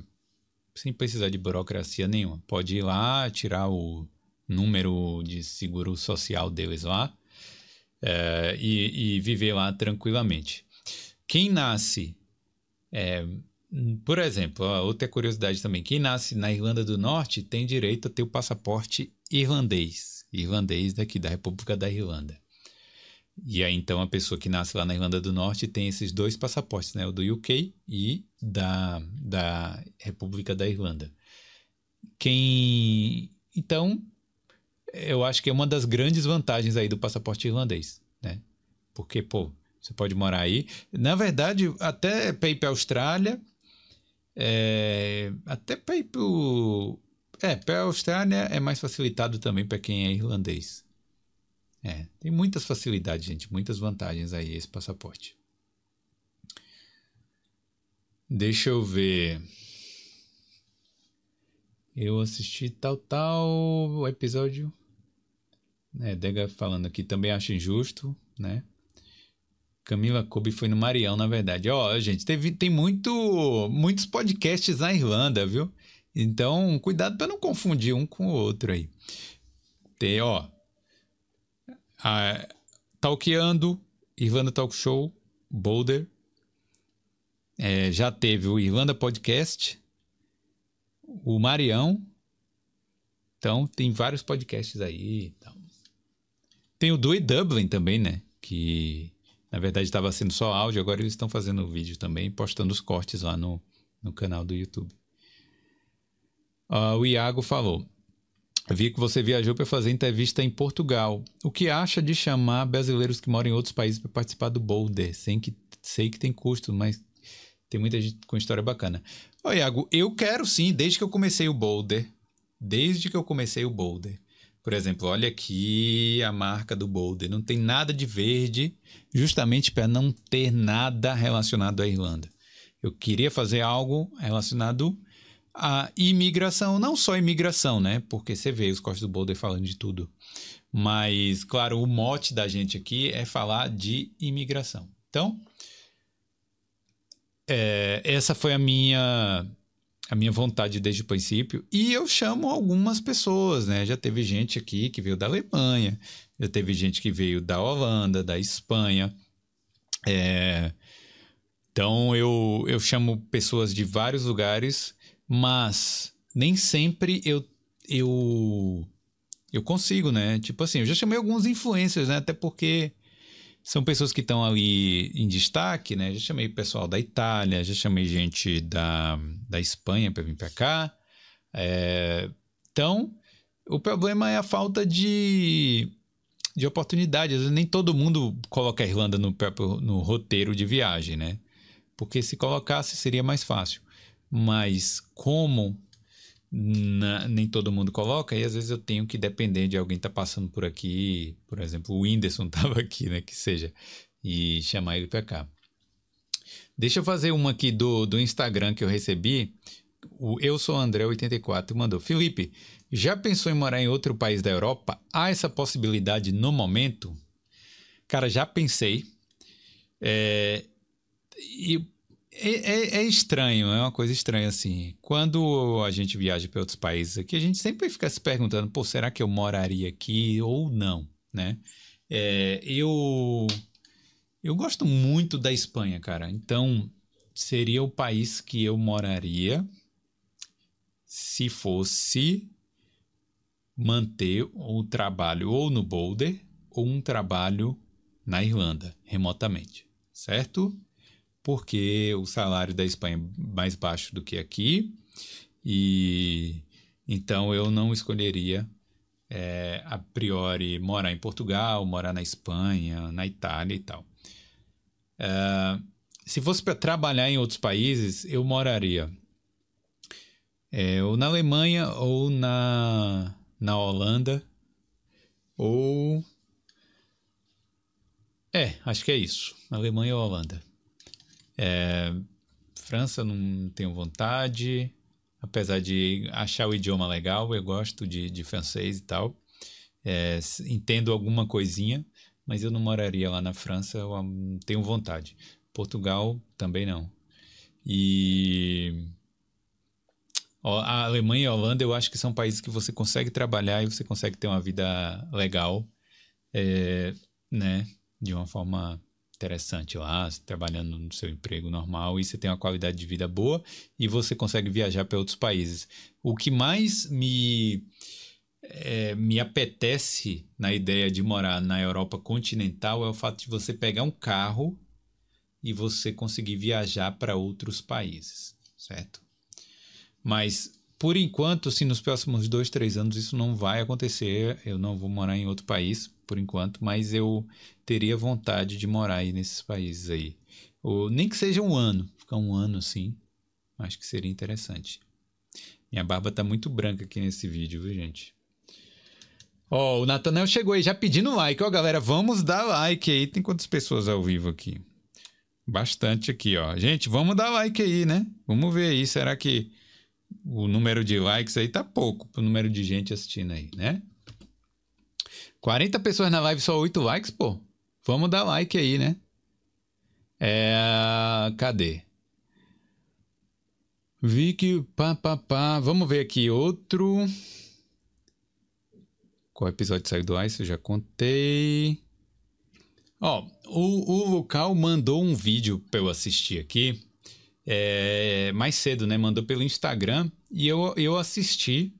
sem precisar de burocracia nenhuma. Pode ir lá, tirar o número de seguro social deles lá é, e, e, viver lá tranquilamente. Quem nasce, é, por exemplo, outra curiosidade também, quem nasce na Irlanda do Norte tem direito a ter o passaporte irlandês irlandês daqui da República da Irlanda. E aí então a pessoa que nasce lá na Irlanda do Norte tem esses dois passaportes, né? O do UK e da, da República da Irlanda. Quem então eu acho que é uma das grandes vantagens aí do passaporte irlandês, né? Porque pô, você pode morar aí. Na verdade, até para ir para a Austrália, é, até para ir para é, para a Austrália é mais facilitado também para quem é irlandês. É, tem muitas facilidades, gente, muitas vantagens aí esse passaporte. Deixa eu ver. Eu assisti tal tal episódio. É, Dega falando aqui também acho injusto, né? Camila Kobe foi no Marião, na verdade. Ó, gente, teve, tem muito, muitos podcasts na Irlanda, viu? Então, cuidado para não confundir um com o outro aí. Tem, ó. A, Talkeando, Irlanda Talk Show, Boulder. É, já teve o Irlanda Podcast, o Marião. Então, tem vários podcasts aí. Então. Tem o Do Dublin também, né? Que na verdade estava sendo só áudio, agora eles estão fazendo vídeo também, postando os cortes lá no, no canal do YouTube. Uh, o Iago falou: Vi que você viajou para fazer entrevista em Portugal. O que acha de chamar brasileiros que moram em outros países para participar do Boulder? Sem que, sei que tem custo, mas tem muita gente com história bacana. Ô, Iago, eu quero sim, desde que eu comecei o Boulder. Desde que eu comecei o Boulder. Por exemplo, olha aqui a marca do Boulder. Não tem nada de verde, justamente para não ter nada relacionado à Irlanda. Eu queria fazer algo relacionado à imigração, não só imigração, né? Porque você vê os cortes do Boulder falando de tudo. Mas, claro, o mote da gente aqui é falar de imigração. Então, é, essa foi a minha a minha vontade desde o princípio. E eu chamo algumas pessoas, né? Já teve gente aqui que veio da Alemanha, já teve gente que veio da Holanda, da Espanha. É... Então eu, eu chamo pessoas de vários lugares, mas nem sempre eu, eu, eu consigo, né? Tipo assim, eu já chamei alguns influencers, né? Até porque são pessoas que estão ali em destaque, né? Já chamei pessoal da Itália, já chamei gente da, da Espanha para vir para cá. É, então, o problema é a falta de, de oportunidade. Vezes, nem todo mundo coloca a Irlanda no, próprio, no roteiro de viagem, né? Porque se colocasse seria mais fácil. Mas como na, nem todo mundo coloca, e às vezes eu tenho que depender de alguém tá passando por aqui, por exemplo, o Whindersson estava aqui, né, que seja, e chamar ele para cá. Deixa eu fazer uma aqui do, do Instagram que eu recebi. O Eu Sou André84 mandou. Felipe, já pensou em morar em outro país da Europa? Há essa possibilidade no momento? Cara, já pensei. É, e é, é, é, estranho, é uma coisa estranha assim. Quando a gente viaja para outros países aqui, a gente sempre fica se perguntando, pô, será que eu moraria aqui ou não, né? É, eu eu gosto muito da Espanha, cara. Então seria o país que eu moraria se fosse manter o trabalho ou no Boulder ou um trabalho na Irlanda, remotamente, certo? Porque o salário da Espanha é mais baixo do que aqui e então eu não escolheria é, a priori morar em Portugal, morar na Espanha, na Itália e tal. É, se fosse para trabalhar em outros países, eu moraria é, ou na Alemanha ou na, na Holanda ou é, acho que é isso. Alemanha ou Holanda. É, França não tenho vontade, apesar de achar o idioma legal, eu gosto de, de francês e tal. É, entendo alguma coisinha, mas eu não moraria lá na França, eu não tenho vontade. Portugal também não. E a Alemanha e a Holanda eu acho que são países que você consegue trabalhar e você consegue ter uma vida legal, é, né? De uma forma interessante lá, trabalhando no seu emprego normal e você tem uma qualidade de vida boa e você consegue viajar para outros países. O que mais me é, me apetece na ideia de morar na Europa continental é o fato de você pegar um carro e você conseguir viajar para outros países, certo? Mas por enquanto, se nos próximos dois, três anos isso não vai acontecer, eu não vou morar em outro país por enquanto, mas eu teria vontade de morar aí nesses países aí. Ou, nem que seja um ano, ficar um ano assim, acho que seria interessante. Minha barba tá muito branca aqui nesse vídeo, viu, gente? Ó, oh, o Natanel chegou aí já pedindo like. Ó, oh, galera, vamos dar like aí. Tem quantas pessoas ao vivo aqui? Bastante aqui, ó. Gente, vamos dar like aí, né? Vamos ver aí. Será que o número de likes aí tá pouco pro número de gente assistindo aí, né? 40 pessoas na live, só 8 likes, pô. Vamos dar like aí, né? É, cadê? Vi que pá, pá, pá. Vamos ver aqui outro. Qual episódio saiu do Ice? Eu já contei. Ó, o, o local mandou um vídeo para eu assistir aqui. É, mais cedo, né? Mandou pelo Instagram e eu, eu assisti.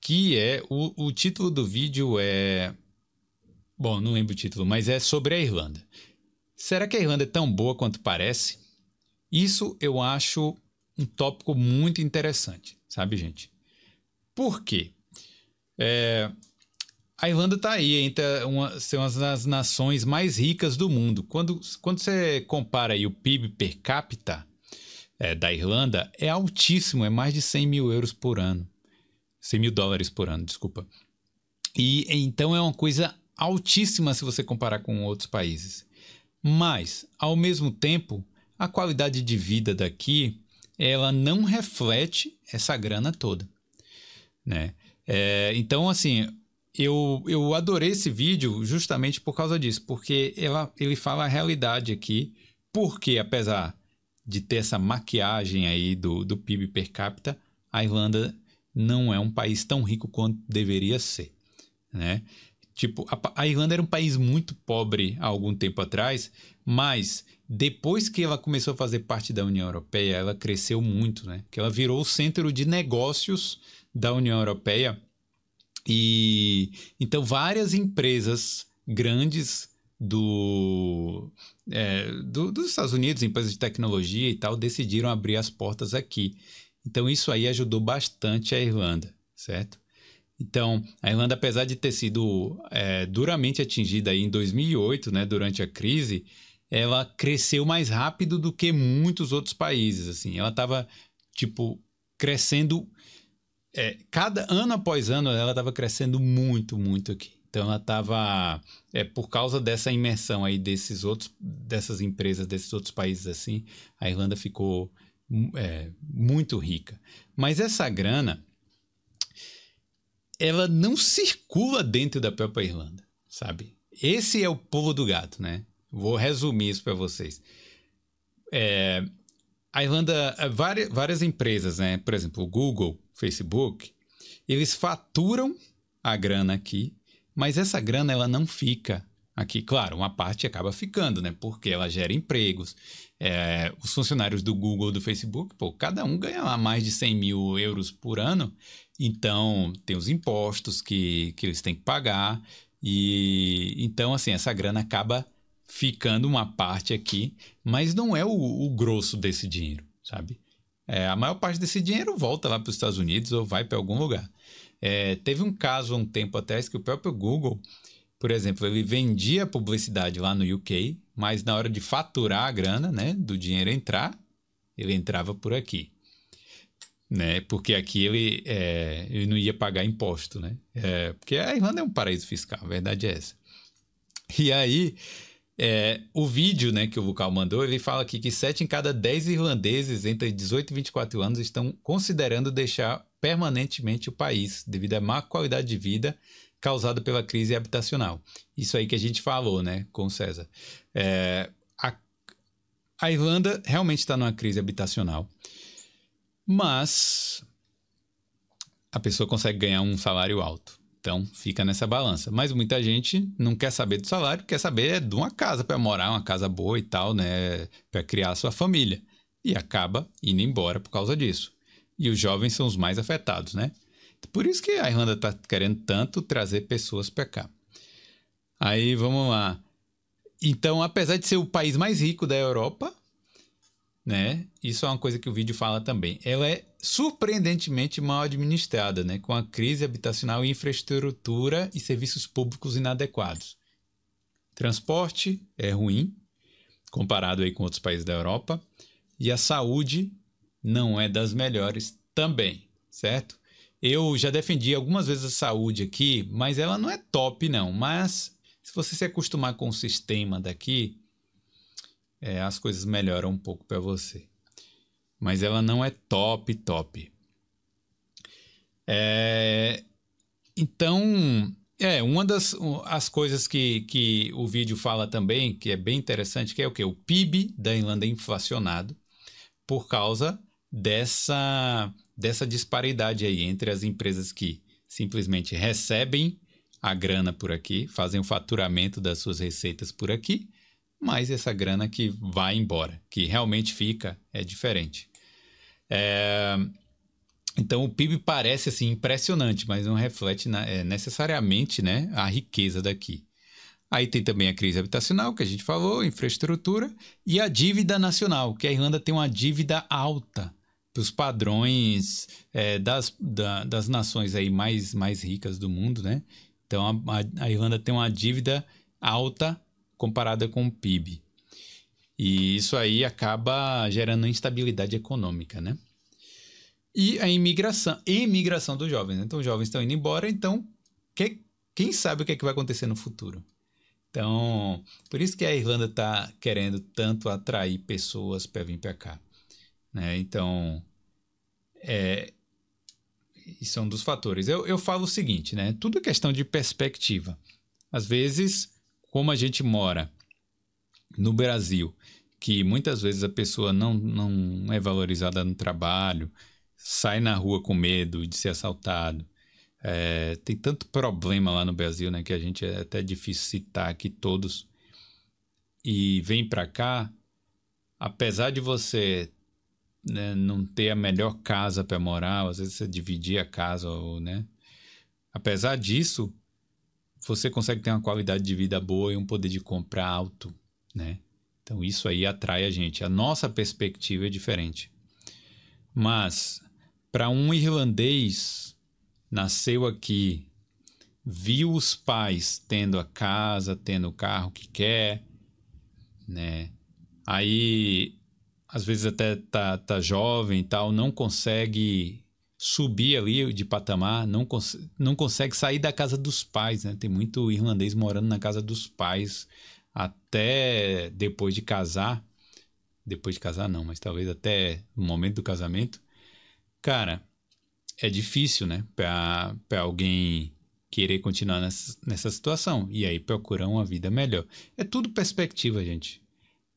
Que é. O, o título do vídeo é. Bom, não lembro o título, mas é sobre a Irlanda. Será que a Irlanda é tão boa quanto parece? Isso eu acho um tópico muito interessante, sabe, gente? Por quê? É, a Irlanda está aí entre uma, ser uma das nações mais ricas do mundo. Quando, quando você compara aí o PIB per capita é, da Irlanda, é altíssimo, é mais de 100 mil euros por ano. 100 mil dólares por ano, desculpa. E então é uma coisa altíssima se você comparar com outros países. Mas, ao mesmo tempo, a qualidade de vida daqui ela não reflete essa grana toda, né? É, então, assim, eu, eu adorei esse vídeo justamente por causa disso, porque ela, ele fala a realidade aqui, porque apesar de ter essa maquiagem aí do, do PIB per capita, a Irlanda não é um país tão rico quanto deveria ser, né? Tipo, a, a Irlanda era um país muito pobre há algum tempo atrás, mas depois que ela começou a fazer parte da União Europeia, ela cresceu muito, né? Que ela virou o centro de negócios da União Europeia. E então várias empresas grandes do, é, do, dos Estados Unidos, empresas de tecnologia e tal, decidiram abrir as portas aqui. Então isso aí ajudou bastante a Irlanda, certo? Então, a Irlanda, apesar de ter sido é, duramente atingida aí em 2008, né, durante a crise, ela cresceu mais rápido do que muitos outros países, assim. Ela estava, tipo, crescendo... É, cada ano após ano, ela estava crescendo muito, muito aqui. Então, ela estava... É, por causa dessa imersão aí desses outros... Dessas empresas, desses outros países, assim, a Irlanda ficou é, muito rica. Mas essa grana, ela não circula dentro da própria Irlanda, sabe? Esse é o pulo do gato, né? Vou resumir isso para vocês. É, a Irlanda, várias, várias empresas, né? Por exemplo, o Google, Facebook, eles faturam a grana aqui, mas essa grana ela não fica aqui. Claro, uma parte acaba ficando, né? Porque ela gera empregos. É, os funcionários do Google, do Facebook, pô, cada um ganha lá mais de 100 mil euros por ano. Então, tem os impostos que, que eles têm que pagar. E então, assim, essa grana acaba ficando uma parte aqui, mas não é o, o grosso desse dinheiro, sabe? É, a maior parte desse dinheiro volta lá para os Estados Unidos ou vai para algum lugar. É, teve um caso há um tempo atrás que o próprio Google, por exemplo, ele vendia publicidade lá no UK, mas na hora de faturar a grana, né, do dinheiro entrar, ele entrava por aqui. Né? Porque aqui ele, é, ele não ia pagar imposto, né? É, porque a Irlanda é um paraíso fiscal, a verdade é essa. E aí, é, o vídeo né, que o Vucal mandou, ele fala aqui que 7 em cada 10 irlandeses entre 18 e 24 anos estão considerando deixar permanentemente o país devido à má qualidade de vida causada pela crise habitacional. Isso aí que a gente falou, né, com o César. É, a, a Irlanda realmente está numa crise habitacional, mas a pessoa consegue ganhar um salário alto. Então fica nessa balança. Mas muita gente não quer saber do salário, quer saber de uma casa para morar, uma casa boa e tal, né? Para criar sua família. E acaba indo embora por causa disso. E os jovens são os mais afetados, né? Por isso que a Irlanda está querendo tanto trazer pessoas para cá. Aí vamos lá. Então, apesar de ser o país mais rico da Europa, né? Isso é uma coisa que o vídeo fala também. Ela é surpreendentemente mal administrada, né? Com a crise habitacional e infraestrutura e serviços públicos inadequados. Transporte é ruim, comparado aí com outros países da Europa, e a saúde não é das melhores também, certo? Eu já defendi algumas vezes a saúde aqui, mas ela não é top não, mas se você se acostumar com o sistema daqui, é, as coisas melhoram um pouco para você. Mas ela não é top, top. É, então, É, uma das as coisas que, que o vídeo fala também, que é bem interessante, que é o que? O PIB da Irlanda é inflacionado por causa dessa, dessa disparidade aí entre as empresas que simplesmente recebem a grana por aqui, fazem o faturamento das suas receitas por aqui, mas essa grana que vai embora, que realmente fica, é diferente. É, então o PIB parece assim impressionante, mas não reflete na, é, necessariamente né, a riqueza daqui. Aí tem também a crise habitacional, que a gente falou, infraestrutura, e a dívida nacional, que a Irlanda tem uma dívida alta para os padrões é, das, da, das nações aí mais, mais ricas do mundo, né? Então a, a Irlanda tem uma dívida alta comparada com o PIB. E isso aí acaba gerando instabilidade econômica, né? E a imigração, imigração dos jovens. Né? Então, os jovens estão indo embora, então, que, quem sabe o que, é que vai acontecer no futuro? Então, por isso que a Irlanda está querendo tanto atrair pessoas para vir para cá. Né? Então, é, isso é um dos fatores. Eu, eu falo o seguinte, né? Tudo é questão de perspectiva. Às vezes, como a gente mora no Brasil, que muitas vezes a pessoa não, não é valorizada no trabalho, sai na rua com medo de ser assaltado. É, tem tanto problema lá no Brasil, né, que a gente é até difícil citar aqui todos. E vem para cá, apesar de você né, não ter a melhor casa para morar, às vezes você dividir a casa, ou, né? Apesar disso, você consegue ter uma qualidade de vida boa e um poder de compra alto, né? Então isso aí atrai a gente. A nossa perspectiva é diferente. Mas para um irlandês nasceu aqui, viu os pais tendo a casa, tendo o carro que quer, né? Aí às vezes até tá, tá jovem e tal, não consegue subir ali de patamar, não, cons não consegue sair da casa dos pais, né? Tem muito irlandês morando na casa dos pais até depois de casar. Depois de casar, não, mas talvez até no momento do casamento. Cara, é difícil, né? Para alguém querer continuar nessa, nessa situação. E aí procurar uma vida melhor. É tudo perspectiva, gente.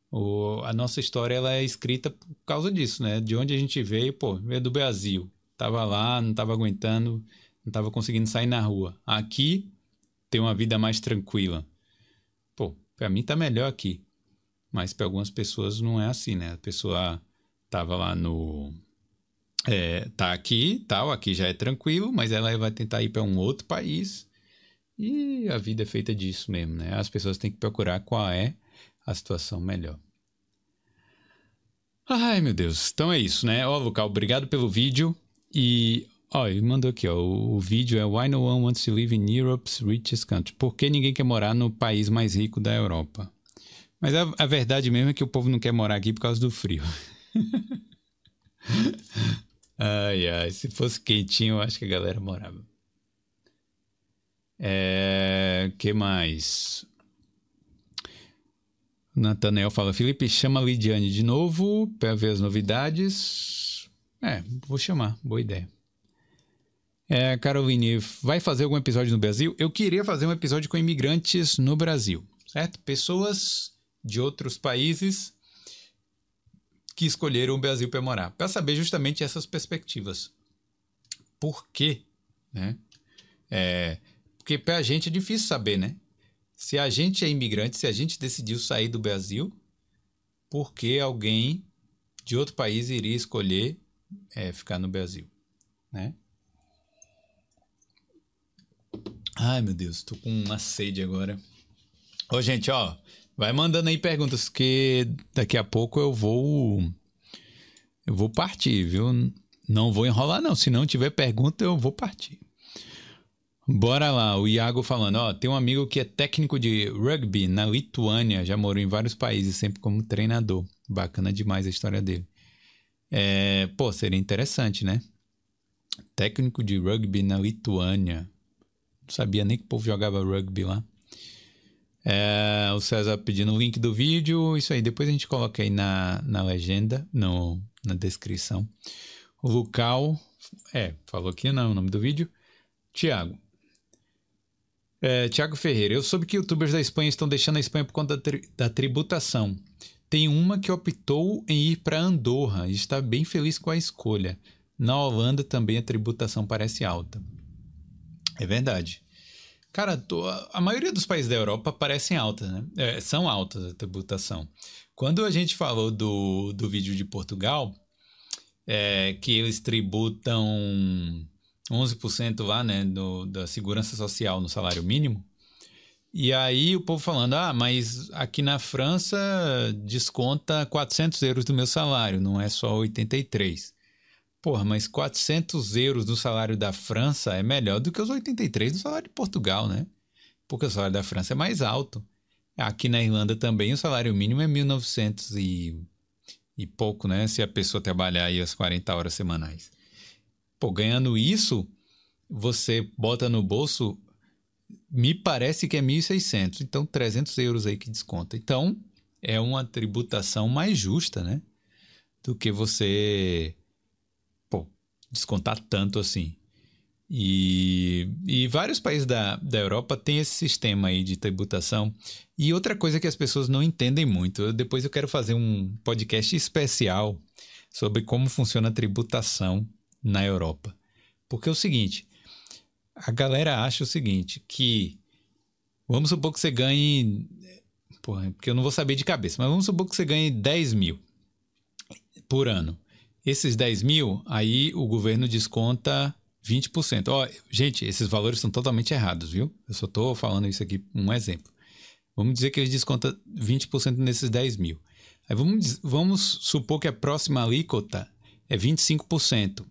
O, a nossa história ela é escrita por causa disso, né? De onde a gente veio, pô, veio do Brasil. Tava lá, não tava aguentando, não tava conseguindo sair na rua. Aqui tem uma vida mais tranquila. Pô, para mim tá melhor aqui. Mas para algumas pessoas não é assim, né? A pessoa tava lá no é, tá aqui, tal, aqui já é tranquilo, mas ela vai tentar ir para um outro país. E a vida é feita disso mesmo, né? As pessoas têm que procurar qual é a situação melhor. Ai, meu Deus. Então é isso, né? Ó, Lucal, obrigado pelo vídeo. E, ó, ele mandou aqui, ó. O, o vídeo é Why No One Wants to Live in Europe's Richest Country. Por que ninguém quer morar no país mais rico da Europa? Mas a, a verdade mesmo é que o povo não quer morar aqui por causa do frio. ai, ai. Se fosse quentinho, eu acho que a galera morava. É. que mais? Nathanael fala: Felipe, chama a Lidiane de novo para ver as novidades. É, vou chamar, boa ideia. É, Caroline, vai fazer algum episódio no Brasil? Eu queria fazer um episódio com imigrantes no Brasil, certo? Pessoas de outros países que escolheram o Brasil para morar, para saber justamente essas perspectivas. Por quê? Né? É, porque para a gente é difícil saber, né? Se a gente é imigrante, se a gente decidiu sair do Brasil, por que alguém de outro país iria escolher é, ficar no Brasil, né? Ai, meu Deus, tô com uma sede agora. Ô, gente, ó, vai mandando aí perguntas, que daqui a pouco eu vou. Eu vou partir, viu? Não vou enrolar, não. Se não tiver pergunta, eu vou partir. Bora lá, o Iago falando, ó, tem um amigo que é técnico de rugby na Lituânia, já morou em vários países, sempre como treinador. Bacana demais a história dele. É, pô, seria interessante, né? Técnico de rugby na Lituânia. Não sabia nem que o povo jogava rugby lá. É, o César pedindo o link do vídeo, isso aí, depois a gente coloca aí na, na legenda, no, na descrição. O Lucal, é, falou aqui não, o nome do vídeo. Tiago, É, Tiago Ferreira, eu soube que youtubers da Espanha estão deixando a Espanha por conta da, tri da tributação. Tem uma que optou em ir para Andorra e está bem feliz com a escolha. Na Holanda também a tributação parece alta. É verdade. Cara, a maioria dos países da Europa parecem altas, né? É, são altas a tributação. Quando a gente falou do, do vídeo de Portugal, é, que eles tributam 11% lá, né, do, da segurança social no salário mínimo. E aí o povo falando, ah, mas aqui na França desconta 400 euros do meu salário, não é só 83. Porra, mas 400 euros do salário da França é melhor do que os 83 do salário de Portugal, né? Porque o salário da França é mais alto. Aqui na Irlanda também o salário mínimo é 1.900 e, e pouco, né? Se a pessoa trabalhar aí as 40 horas semanais. Pô, ganhando isso, você bota no bolso, me parece que é 1.600. Então, 300 euros aí que desconta. Então, é uma tributação mais justa, né? Do que você, pô, descontar tanto assim. E, e vários países da, da Europa têm esse sistema aí de tributação. E outra coisa que as pessoas não entendem muito, depois eu quero fazer um podcast especial sobre como funciona a tributação na Europa. Porque é o seguinte, a galera acha o seguinte, que vamos supor que você ganhe, porra, porque eu não vou saber de cabeça, mas vamos supor que você ganhe 10 mil por ano. Esses 10 mil, aí o governo desconta 20%. Ó, gente, esses valores são totalmente errados, viu? Eu só estou falando isso aqui, um exemplo. Vamos dizer que ele desconta 20% nesses 10 mil. Aí vamos, vamos supor que a próxima alíquota é 25%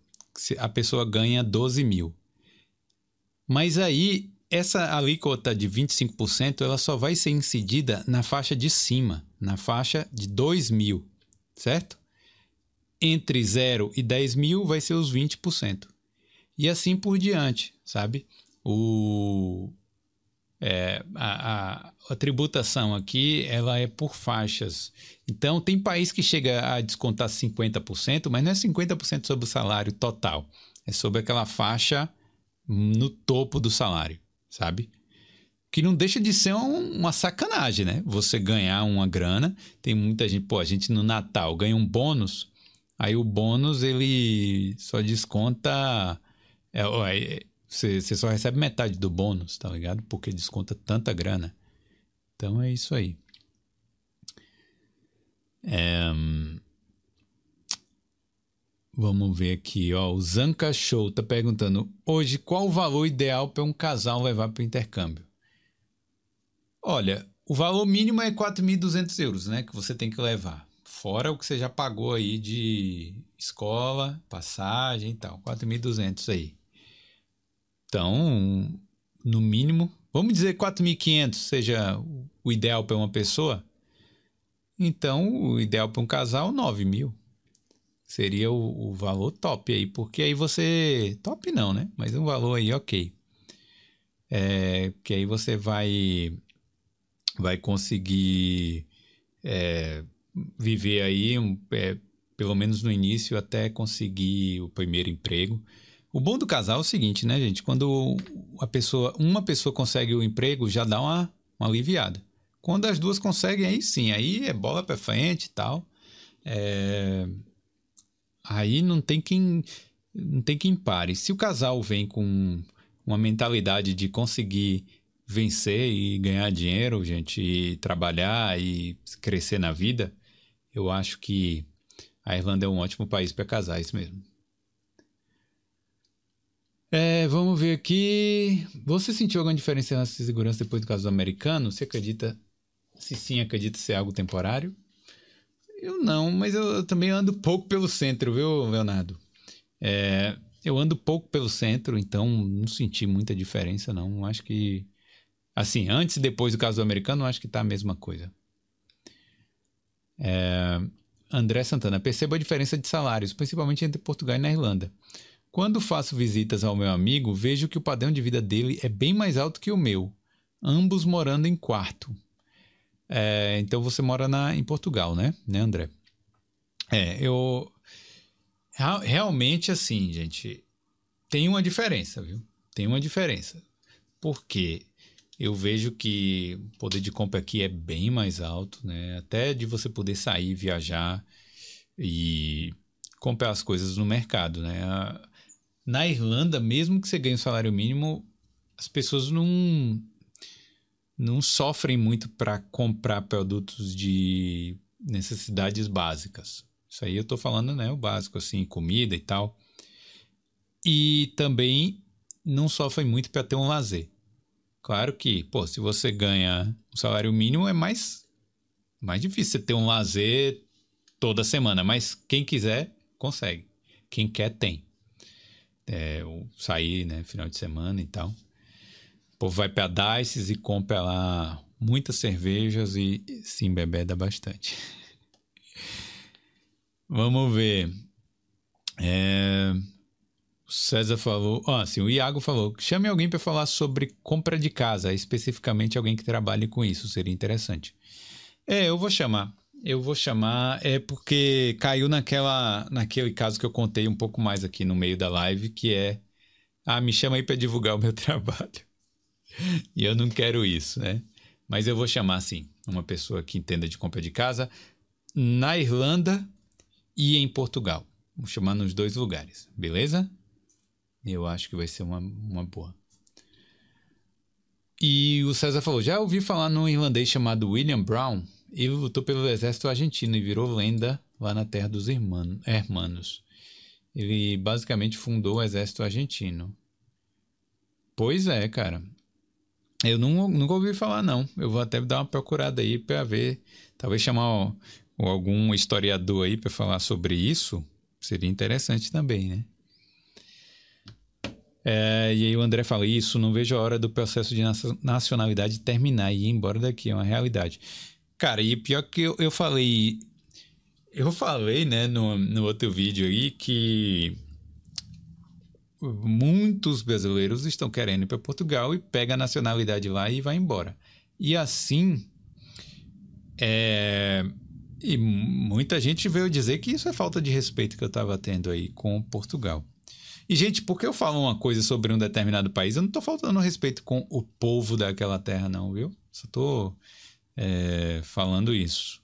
a pessoa ganha 12 mil. Mas aí, essa alíquota de 25%, ela só vai ser incidida na faixa de cima, na faixa de 2 mil, certo? Entre 0 e 10 mil vai ser os 20%. E assim por diante, sabe? O, é, a, a, a, tributação aqui ela é por faixas. Então, tem país que chega a descontar 50%, mas não é 50% sobre o salário total. É sobre aquela faixa no topo do salário, sabe? Que não deixa de ser um, uma sacanagem, né? Você ganhar uma grana. Tem muita gente, pô, a gente no Natal ganha um bônus. Aí o bônus ele só desconta. É, é, você, você só recebe metade do bônus, tá ligado? Porque desconta tanta grana. Então é isso aí. É... Vamos ver aqui, ó. O Zanca Show tá perguntando: hoje qual o valor ideal para um casal levar para o intercâmbio? Olha, o valor mínimo é 4.200 euros, né? Que você tem que levar. Fora o que você já pagou aí de escola, passagem e tal. 4.200 aí. Então, no mínimo, vamos dizer 4.500 seja o ideal para uma pessoa. Então, o ideal para um casal, 9 mil. Seria o, o, valor top aí, porque aí você. Top não, né? Mas um valor aí, ok. É, que aí você vai, vai conseguir é, viver aí, um, é, pelo menos no início, até conseguir o primeiro emprego. O bom do casal é o seguinte, né, gente? Quando a pessoa, uma pessoa consegue o emprego, já dá uma, uma aliviada. Quando as duas conseguem, aí sim, aí é bola para frente e tal. É... Aí não tem quem não tem quem pare. Se o casal vem com uma mentalidade de conseguir vencer e ganhar dinheiro, gente, e trabalhar e crescer na vida, eu acho que a Irlanda é um ótimo país para casais mesmo. É, vamos ver aqui. Você sentiu alguma diferença na segurança depois do caso do americano? Você acredita? Se sim, acredita ser algo temporário? Eu não, mas eu, eu também ando pouco pelo centro, viu, Leonardo? É, eu ando pouco pelo centro, então não senti muita diferença, não. Acho que. Assim, antes e depois do caso do americano, acho que tá a mesma coisa. É, André Santana, perceba a diferença de salários, principalmente entre Portugal e na Irlanda. Quando faço visitas ao meu amigo, vejo que o padrão de vida dele é bem mais alto que o meu, ambos morando em quarto. É, então você mora na, em Portugal, né, né, André? É, eu realmente assim, gente, tem uma diferença, viu? Tem uma diferença. Porque eu vejo que o poder de compra aqui é bem mais alto, né? Até de você poder sair, viajar e comprar as coisas no mercado, né? Na Irlanda, mesmo que você ganhe o salário mínimo, as pessoas não não sofrem muito para comprar produtos de necessidades básicas. Isso aí eu estou falando, né, o básico assim, comida e tal. E também não sofrem muito para ter um lazer. Claro que, pô, se você ganha um salário mínimo é mais mais difícil você ter um lazer toda semana, mas quem quiser consegue. Quem quer tem. É, sair, né, final de semana e tal. Povo vai para Dices e compra lá muitas cervejas e se embebeda bastante. Vamos ver. É... O César falou. Ah, sim, o Iago falou. Chame alguém para falar sobre compra de casa, especificamente alguém que trabalhe com isso, seria interessante. É, eu vou chamar. Eu vou chamar, é porque caiu naquela, naquele caso que eu contei um pouco mais aqui no meio da live, que é. Ah, me chama aí para divulgar o meu trabalho. e eu não quero isso, né? Mas eu vou chamar, sim, uma pessoa que entenda de compra de casa na Irlanda e em Portugal. Vou chamar nos dois lugares, beleza? Eu acho que vai ser uma, uma boa. E o César falou: já ouvi falar num irlandês chamado William Brown. Ele lutou pelo exército argentino e virou lenda lá na terra dos hermanos. Ele basicamente fundou o exército argentino. Pois é, cara. Eu não, nunca ouvi falar, não. Eu vou até dar uma procurada aí para ver. Talvez chamar ó, algum historiador aí para falar sobre isso. Seria interessante também, né? É, e aí o André fala isso, não vejo a hora do processo de nacionalidade terminar e ir embora daqui, é uma realidade. Cara, e pior que eu, eu falei, eu falei, né, no, no outro vídeo aí que muitos brasileiros estão querendo ir para Portugal e pega a nacionalidade lá e vai embora. E assim, é, e muita gente veio dizer que isso é falta de respeito que eu estava tendo aí com Portugal. E, gente, porque eu falo uma coisa sobre um determinado país, eu não estou faltando respeito com o povo daquela terra, não, viu? Só estou é, falando isso.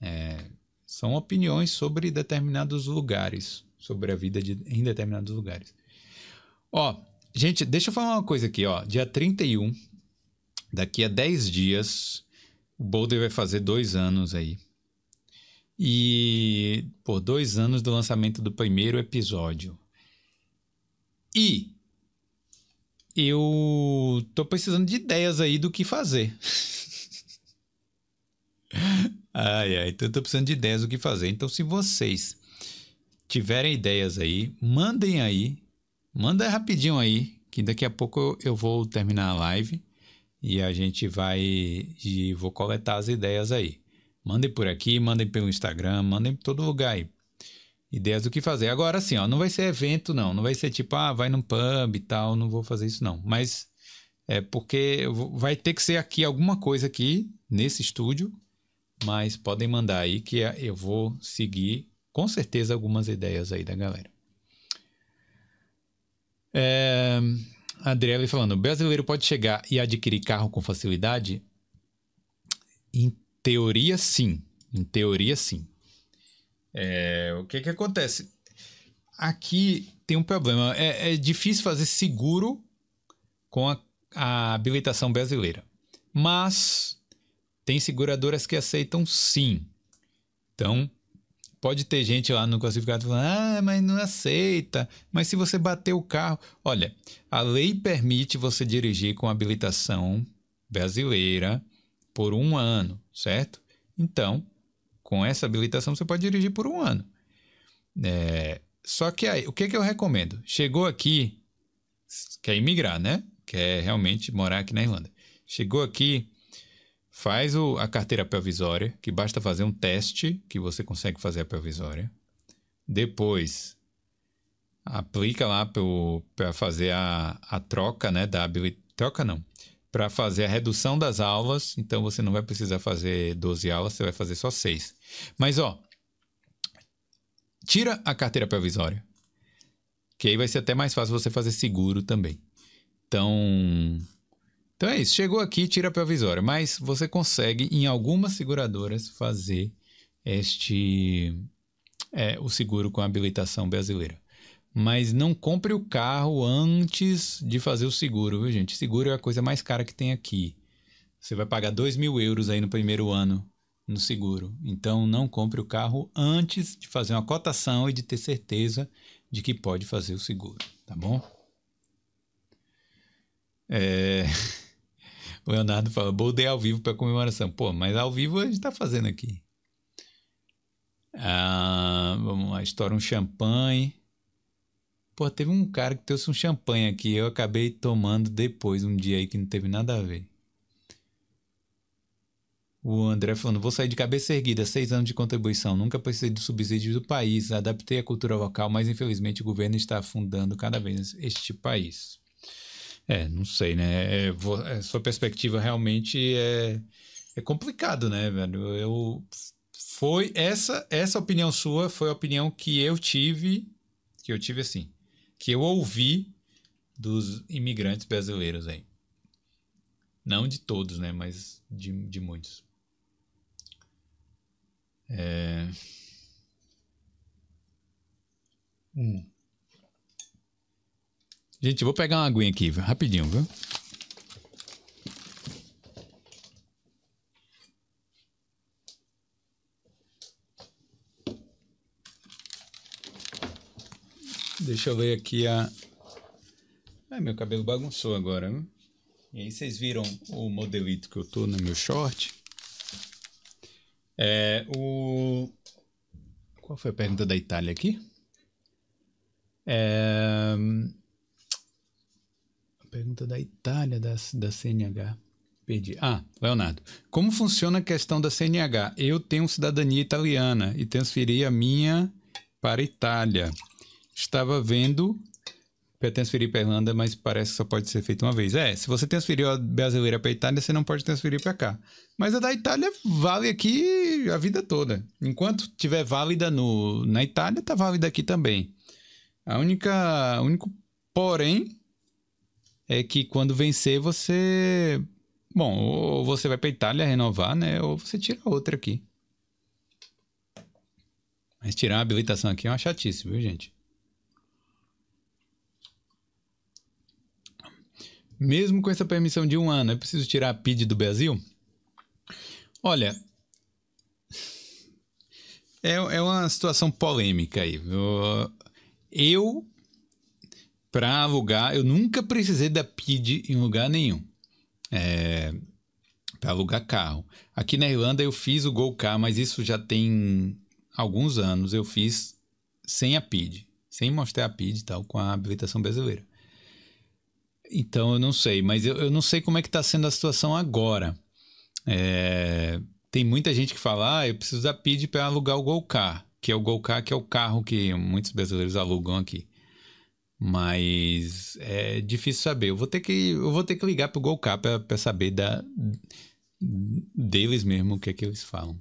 É, são opiniões sobre determinados lugares, sobre a vida de, em determinados lugares. Ó, gente, deixa eu falar uma coisa aqui, ó. Dia 31, daqui a 10 dias, o Boulder vai fazer dois anos aí. E por dois anos do lançamento do primeiro episódio. E eu tô precisando de ideias aí do que fazer. ai, ai, então eu tô precisando de ideias do que fazer. Então, se vocês tiverem ideias aí, mandem aí. Manda rapidinho aí, que daqui a pouco eu vou terminar a live e a gente vai e vou coletar as ideias aí. Mandem por aqui, mandem pelo Instagram, mandem por todo lugar aí ideias do que fazer. Agora, assim, ó, não vai ser evento, não. Não vai ser tipo, ah, vai num pub e tal, não vou fazer isso, não. Mas é porque vai ter que ser aqui alguma coisa aqui nesse estúdio, mas podem mandar aí que eu vou seguir com certeza algumas ideias aí da galera. É, Adriele falando, o brasileiro pode chegar e adquirir carro com facilidade? Em teoria, sim. Em teoria, sim. É, o que que acontece? Aqui tem um problema. É, é difícil fazer seguro com a, a habilitação brasileira. Mas tem seguradoras que aceitam sim. Então, pode ter gente lá no classificado falando, ah, mas não aceita. Mas se você bater o carro. Olha, a lei permite você dirigir com habilitação brasileira por um ano, certo? Então, com essa habilitação você pode dirigir por um ano. É, só que aí, o que, que eu recomendo? Chegou aqui, quer imigrar, né? Quer realmente morar aqui na Irlanda. Chegou aqui, faz o, a carteira provisória, que basta fazer um teste que você consegue fazer a provisória. Depois, aplica lá para fazer a, a troca, né? Da habilitação. Troca não para fazer a redução das aulas, então você não vai precisar fazer 12 aulas, você vai fazer só 6. Mas ó, tira a carteira provisória, que aí vai ser até mais fácil você fazer seguro também. Então, Então é isso, chegou aqui, tira a provisória, mas você consegue em algumas seguradoras fazer este é, o seguro com habilitação brasileira. Mas não compre o carro antes de fazer o seguro, viu, gente? Seguro é a coisa mais cara que tem aqui. Você vai pagar 2 mil euros aí no primeiro ano no seguro. Então, não compre o carro antes de fazer uma cotação e de ter certeza de que pode fazer o seguro, tá bom? É... O Leonardo fala, Boldei ao vivo para comemoração. Pô, mas ao vivo a gente tá fazendo aqui. Ah, vamos lá, estoura um champanhe. Pô, teve um cara que trouxe um champanhe aqui. Eu acabei tomando depois, um dia aí que não teve nada a ver. O André falando, vou sair de cabeça erguida, seis anos de contribuição, nunca precisei do subsídio do país, adaptei a cultura local, mas infelizmente o governo está afundando cada vez este país. É, não sei, né? É, é, sua perspectiva realmente é, é complicado, né, velho? Eu foi essa essa opinião sua foi a opinião que eu tive, que eu tive assim, que eu ouvi dos imigrantes brasileiros aí. Não de todos, né, mas de, de muitos. É... Hum. Gente, vou pegar uma aguinha aqui, rapidinho, viu? Deixa eu ver aqui a. Ai, meu cabelo bagunçou agora, viu? E aí vocês viram o modelito que eu tô no meu short? É, o... Qual foi a pergunta da Itália aqui? É... Pergunta da Itália, da, da CNH. Perdi. Ah, Leonardo. Como funciona a questão da CNH? Eu tenho cidadania italiana e transferi a minha para a Itália. Estava vendo para transferir para a Irlanda, mas parece que só pode ser feito uma vez. É, se você transferiu a brasileira para a Itália, você não pode transferir para cá. Mas a da Itália vale aqui a vida toda. Enquanto tiver válida no, na Itália, tá válida aqui também. A única, único porém é que quando vencer você, bom, ou você vai para Itália renovar, né, ou você tira outra aqui. Mas tirar a habilitação aqui é uma chatice, viu, gente? Mesmo com essa permissão de um ano, é preciso tirar a PID do Brasil? Olha, é, é uma situação polêmica aí. Eu para alugar, eu nunca precisei da PID em lugar nenhum. É, para alugar carro. Aqui na Irlanda eu fiz o Gol Car, mas isso já tem alguns anos. Eu fiz sem a PID, sem mostrar a PID e tal, com a habilitação brasileira. Então eu não sei, mas eu, eu não sei como é que está sendo a situação agora. É, tem muita gente que fala, ah, eu preciso da PID para alugar o Golcar, que é o Golcar, que é o carro que muitos brasileiros alugam aqui. Mas é difícil saber. Eu vou ter que, eu vou ter que ligar pro Golcar para saber da, deles mesmo o que é que eles falam.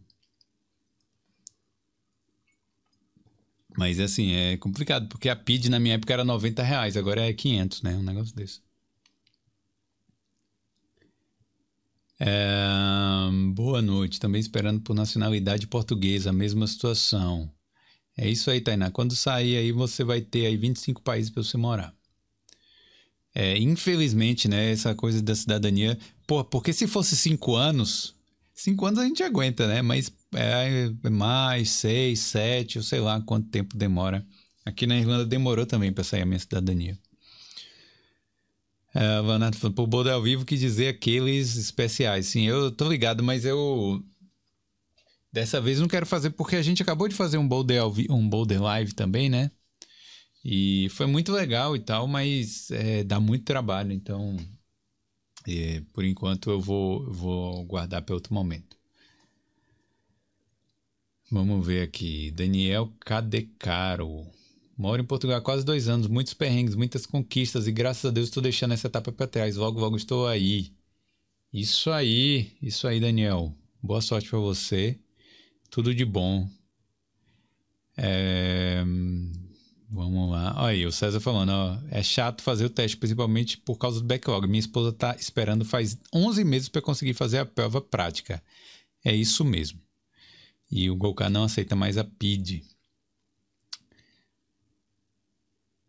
Mas assim, é complicado, porque a PID na minha época era 90 reais, agora é 500, né? Um negócio desse. É, boa noite. Também esperando por nacionalidade portuguesa, mesma situação. É isso aí, Tainá. Quando sair aí, você vai ter aí 25 países para você morar. É, infelizmente, né, essa coisa da cidadania. Pô, porque se fosse cinco anos, cinco anos a gente aguenta, né? Mas é, é mais, seis, sete, eu sei lá quanto tempo demora. Aqui na Irlanda demorou também para sair a minha cidadania. É, o Leonardo falando, pô, Boulder ao vivo que dizer aqueles especiais. Sim, eu tô ligado, mas eu. Dessa vez não quero fazer porque a gente acabou de fazer um Boulder, um Boulder Live também, né? E foi muito legal e tal, mas é, dá muito trabalho, então. É, por enquanto eu vou, vou guardar para outro momento. Vamos ver aqui. Daniel Cadecaro. Moro em Portugal há quase dois anos, muitos perrengues, muitas conquistas e graças a Deus estou deixando essa etapa para trás. Logo, logo estou aí. Isso aí, isso aí, Daniel. Boa sorte para você. Tudo de bom. É... Vamos lá. Olha aí, o César falando, ó, é chato fazer o teste, principalmente por causa do backlog. Minha esposa tá esperando faz 11 meses para conseguir fazer a prova prática. É isso mesmo. E o Golka não aceita mais a PID.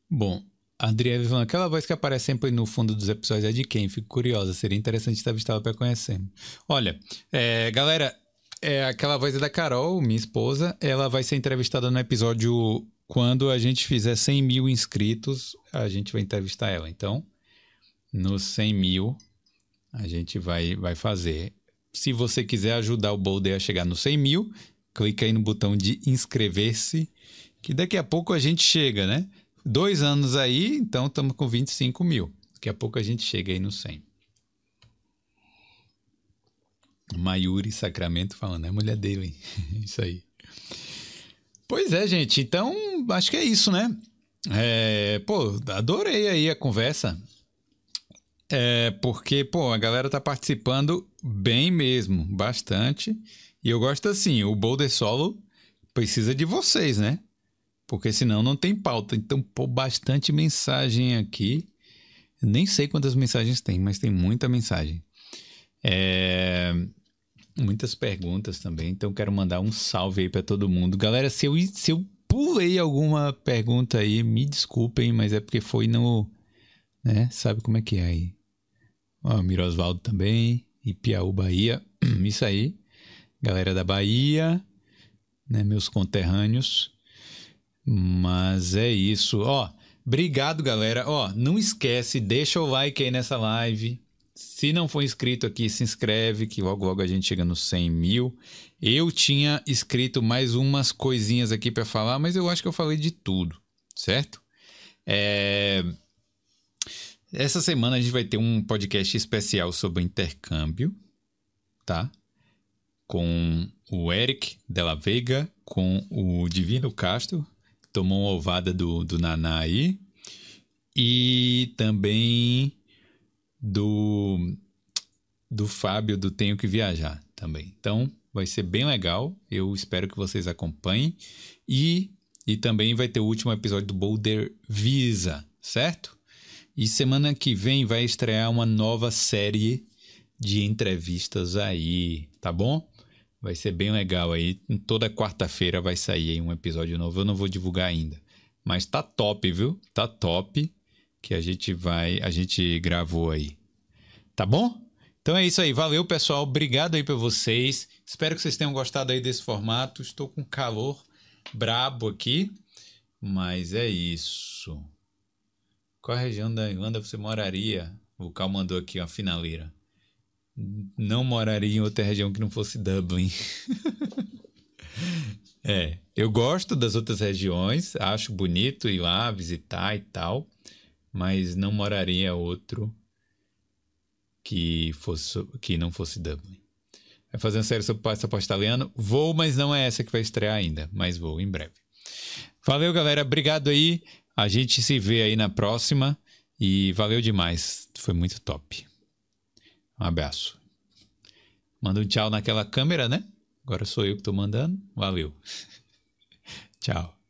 Bom, a Adriele falando, aquela voz que aparece sempre no fundo dos episódios é de quem? Fico curiosa, seria interessante entrevistá-la para conhecer. Olha, é, galera, é, aquela voz é da Carol, minha esposa. Ela vai ser entrevistada no episódio quando a gente fizer 100 mil inscritos, a gente vai entrevistar ela. Então, nos 100 mil, a gente vai, vai fazer. Se você quiser ajudar o Boulder a chegar nos 100 mil, clica aí no botão de inscrever-se, que daqui a pouco a gente chega, né? Dois anos aí, então estamos com 25 mil. Daqui a pouco a gente chega aí no 100. Mayuri Sacramento falando, é mulher dele. Isso aí. Pois é, gente. Então, acho que é isso, né? É, pô, adorei aí a conversa. É, porque, pô, a galera tá participando bem mesmo, bastante. E eu gosto assim, o Boulder Solo precisa de vocês, né? Porque senão não tem pauta. Então, pô, bastante mensagem aqui. Nem sei quantas mensagens tem, mas tem muita mensagem. É... Muitas perguntas também, então quero mandar um salve aí para todo mundo. Galera, se eu, se eu pulei alguma pergunta aí, me desculpem, mas é porque foi no. Né? Sabe como é que é aí? Ó, Mirosvaldo também, Piauí, Bahia. Isso aí. Galera da Bahia, né? Meus conterrâneos. Mas é isso. Ó, obrigado, galera. Ó, não esquece, deixa o like aí nessa live se não for inscrito aqui, se inscreve, que logo logo a gente chega nos 100 mil. Eu tinha escrito mais umas coisinhas aqui para falar, mas eu acho que eu falei de tudo, certo? É... Essa semana a gente vai ter um podcast especial sobre intercâmbio, tá? Com o Eric Della Veiga, com o Divino Castro, tomou uma ovada do, do Naná aí, e também do do Fábio do Tenho que Viajar também. Então, vai ser bem legal. Eu espero que vocês acompanhem e e também vai ter o último episódio do Boulder Visa, certo? E semana que vem vai estrear uma nova série de entrevistas aí, tá bom? Vai ser bem legal aí. Toda quarta-feira vai sair um episódio novo. Eu não vou divulgar ainda, mas tá top, viu? Tá top que a gente vai, a gente gravou aí. Tá bom? Então é isso aí. Valeu, pessoal. Obrigado aí para vocês. Espero que vocês tenham gostado aí desse formato. Estou com calor brabo aqui, mas é isso. Qual região da Irlanda você moraria? O Cal mandou aqui uma finaleira. Não moraria em outra região que não fosse Dublin. é, eu gosto das outras regiões, acho bonito ir lá visitar e tal mas não moraria outro que fosse que não fosse Dublin. Vai fazer uma série sobre passaporte italiano. Vou, mas não é essa que vai estrear ainda, mas vou em breve. Valeu, galera. Obrigado aí. A gente se vê aí na próxima e valeu demais. Foi muito top. Um abraço. Manda um tchau naquela câmera, né? Agora sou eu que tô mandando. Valeu. tchau.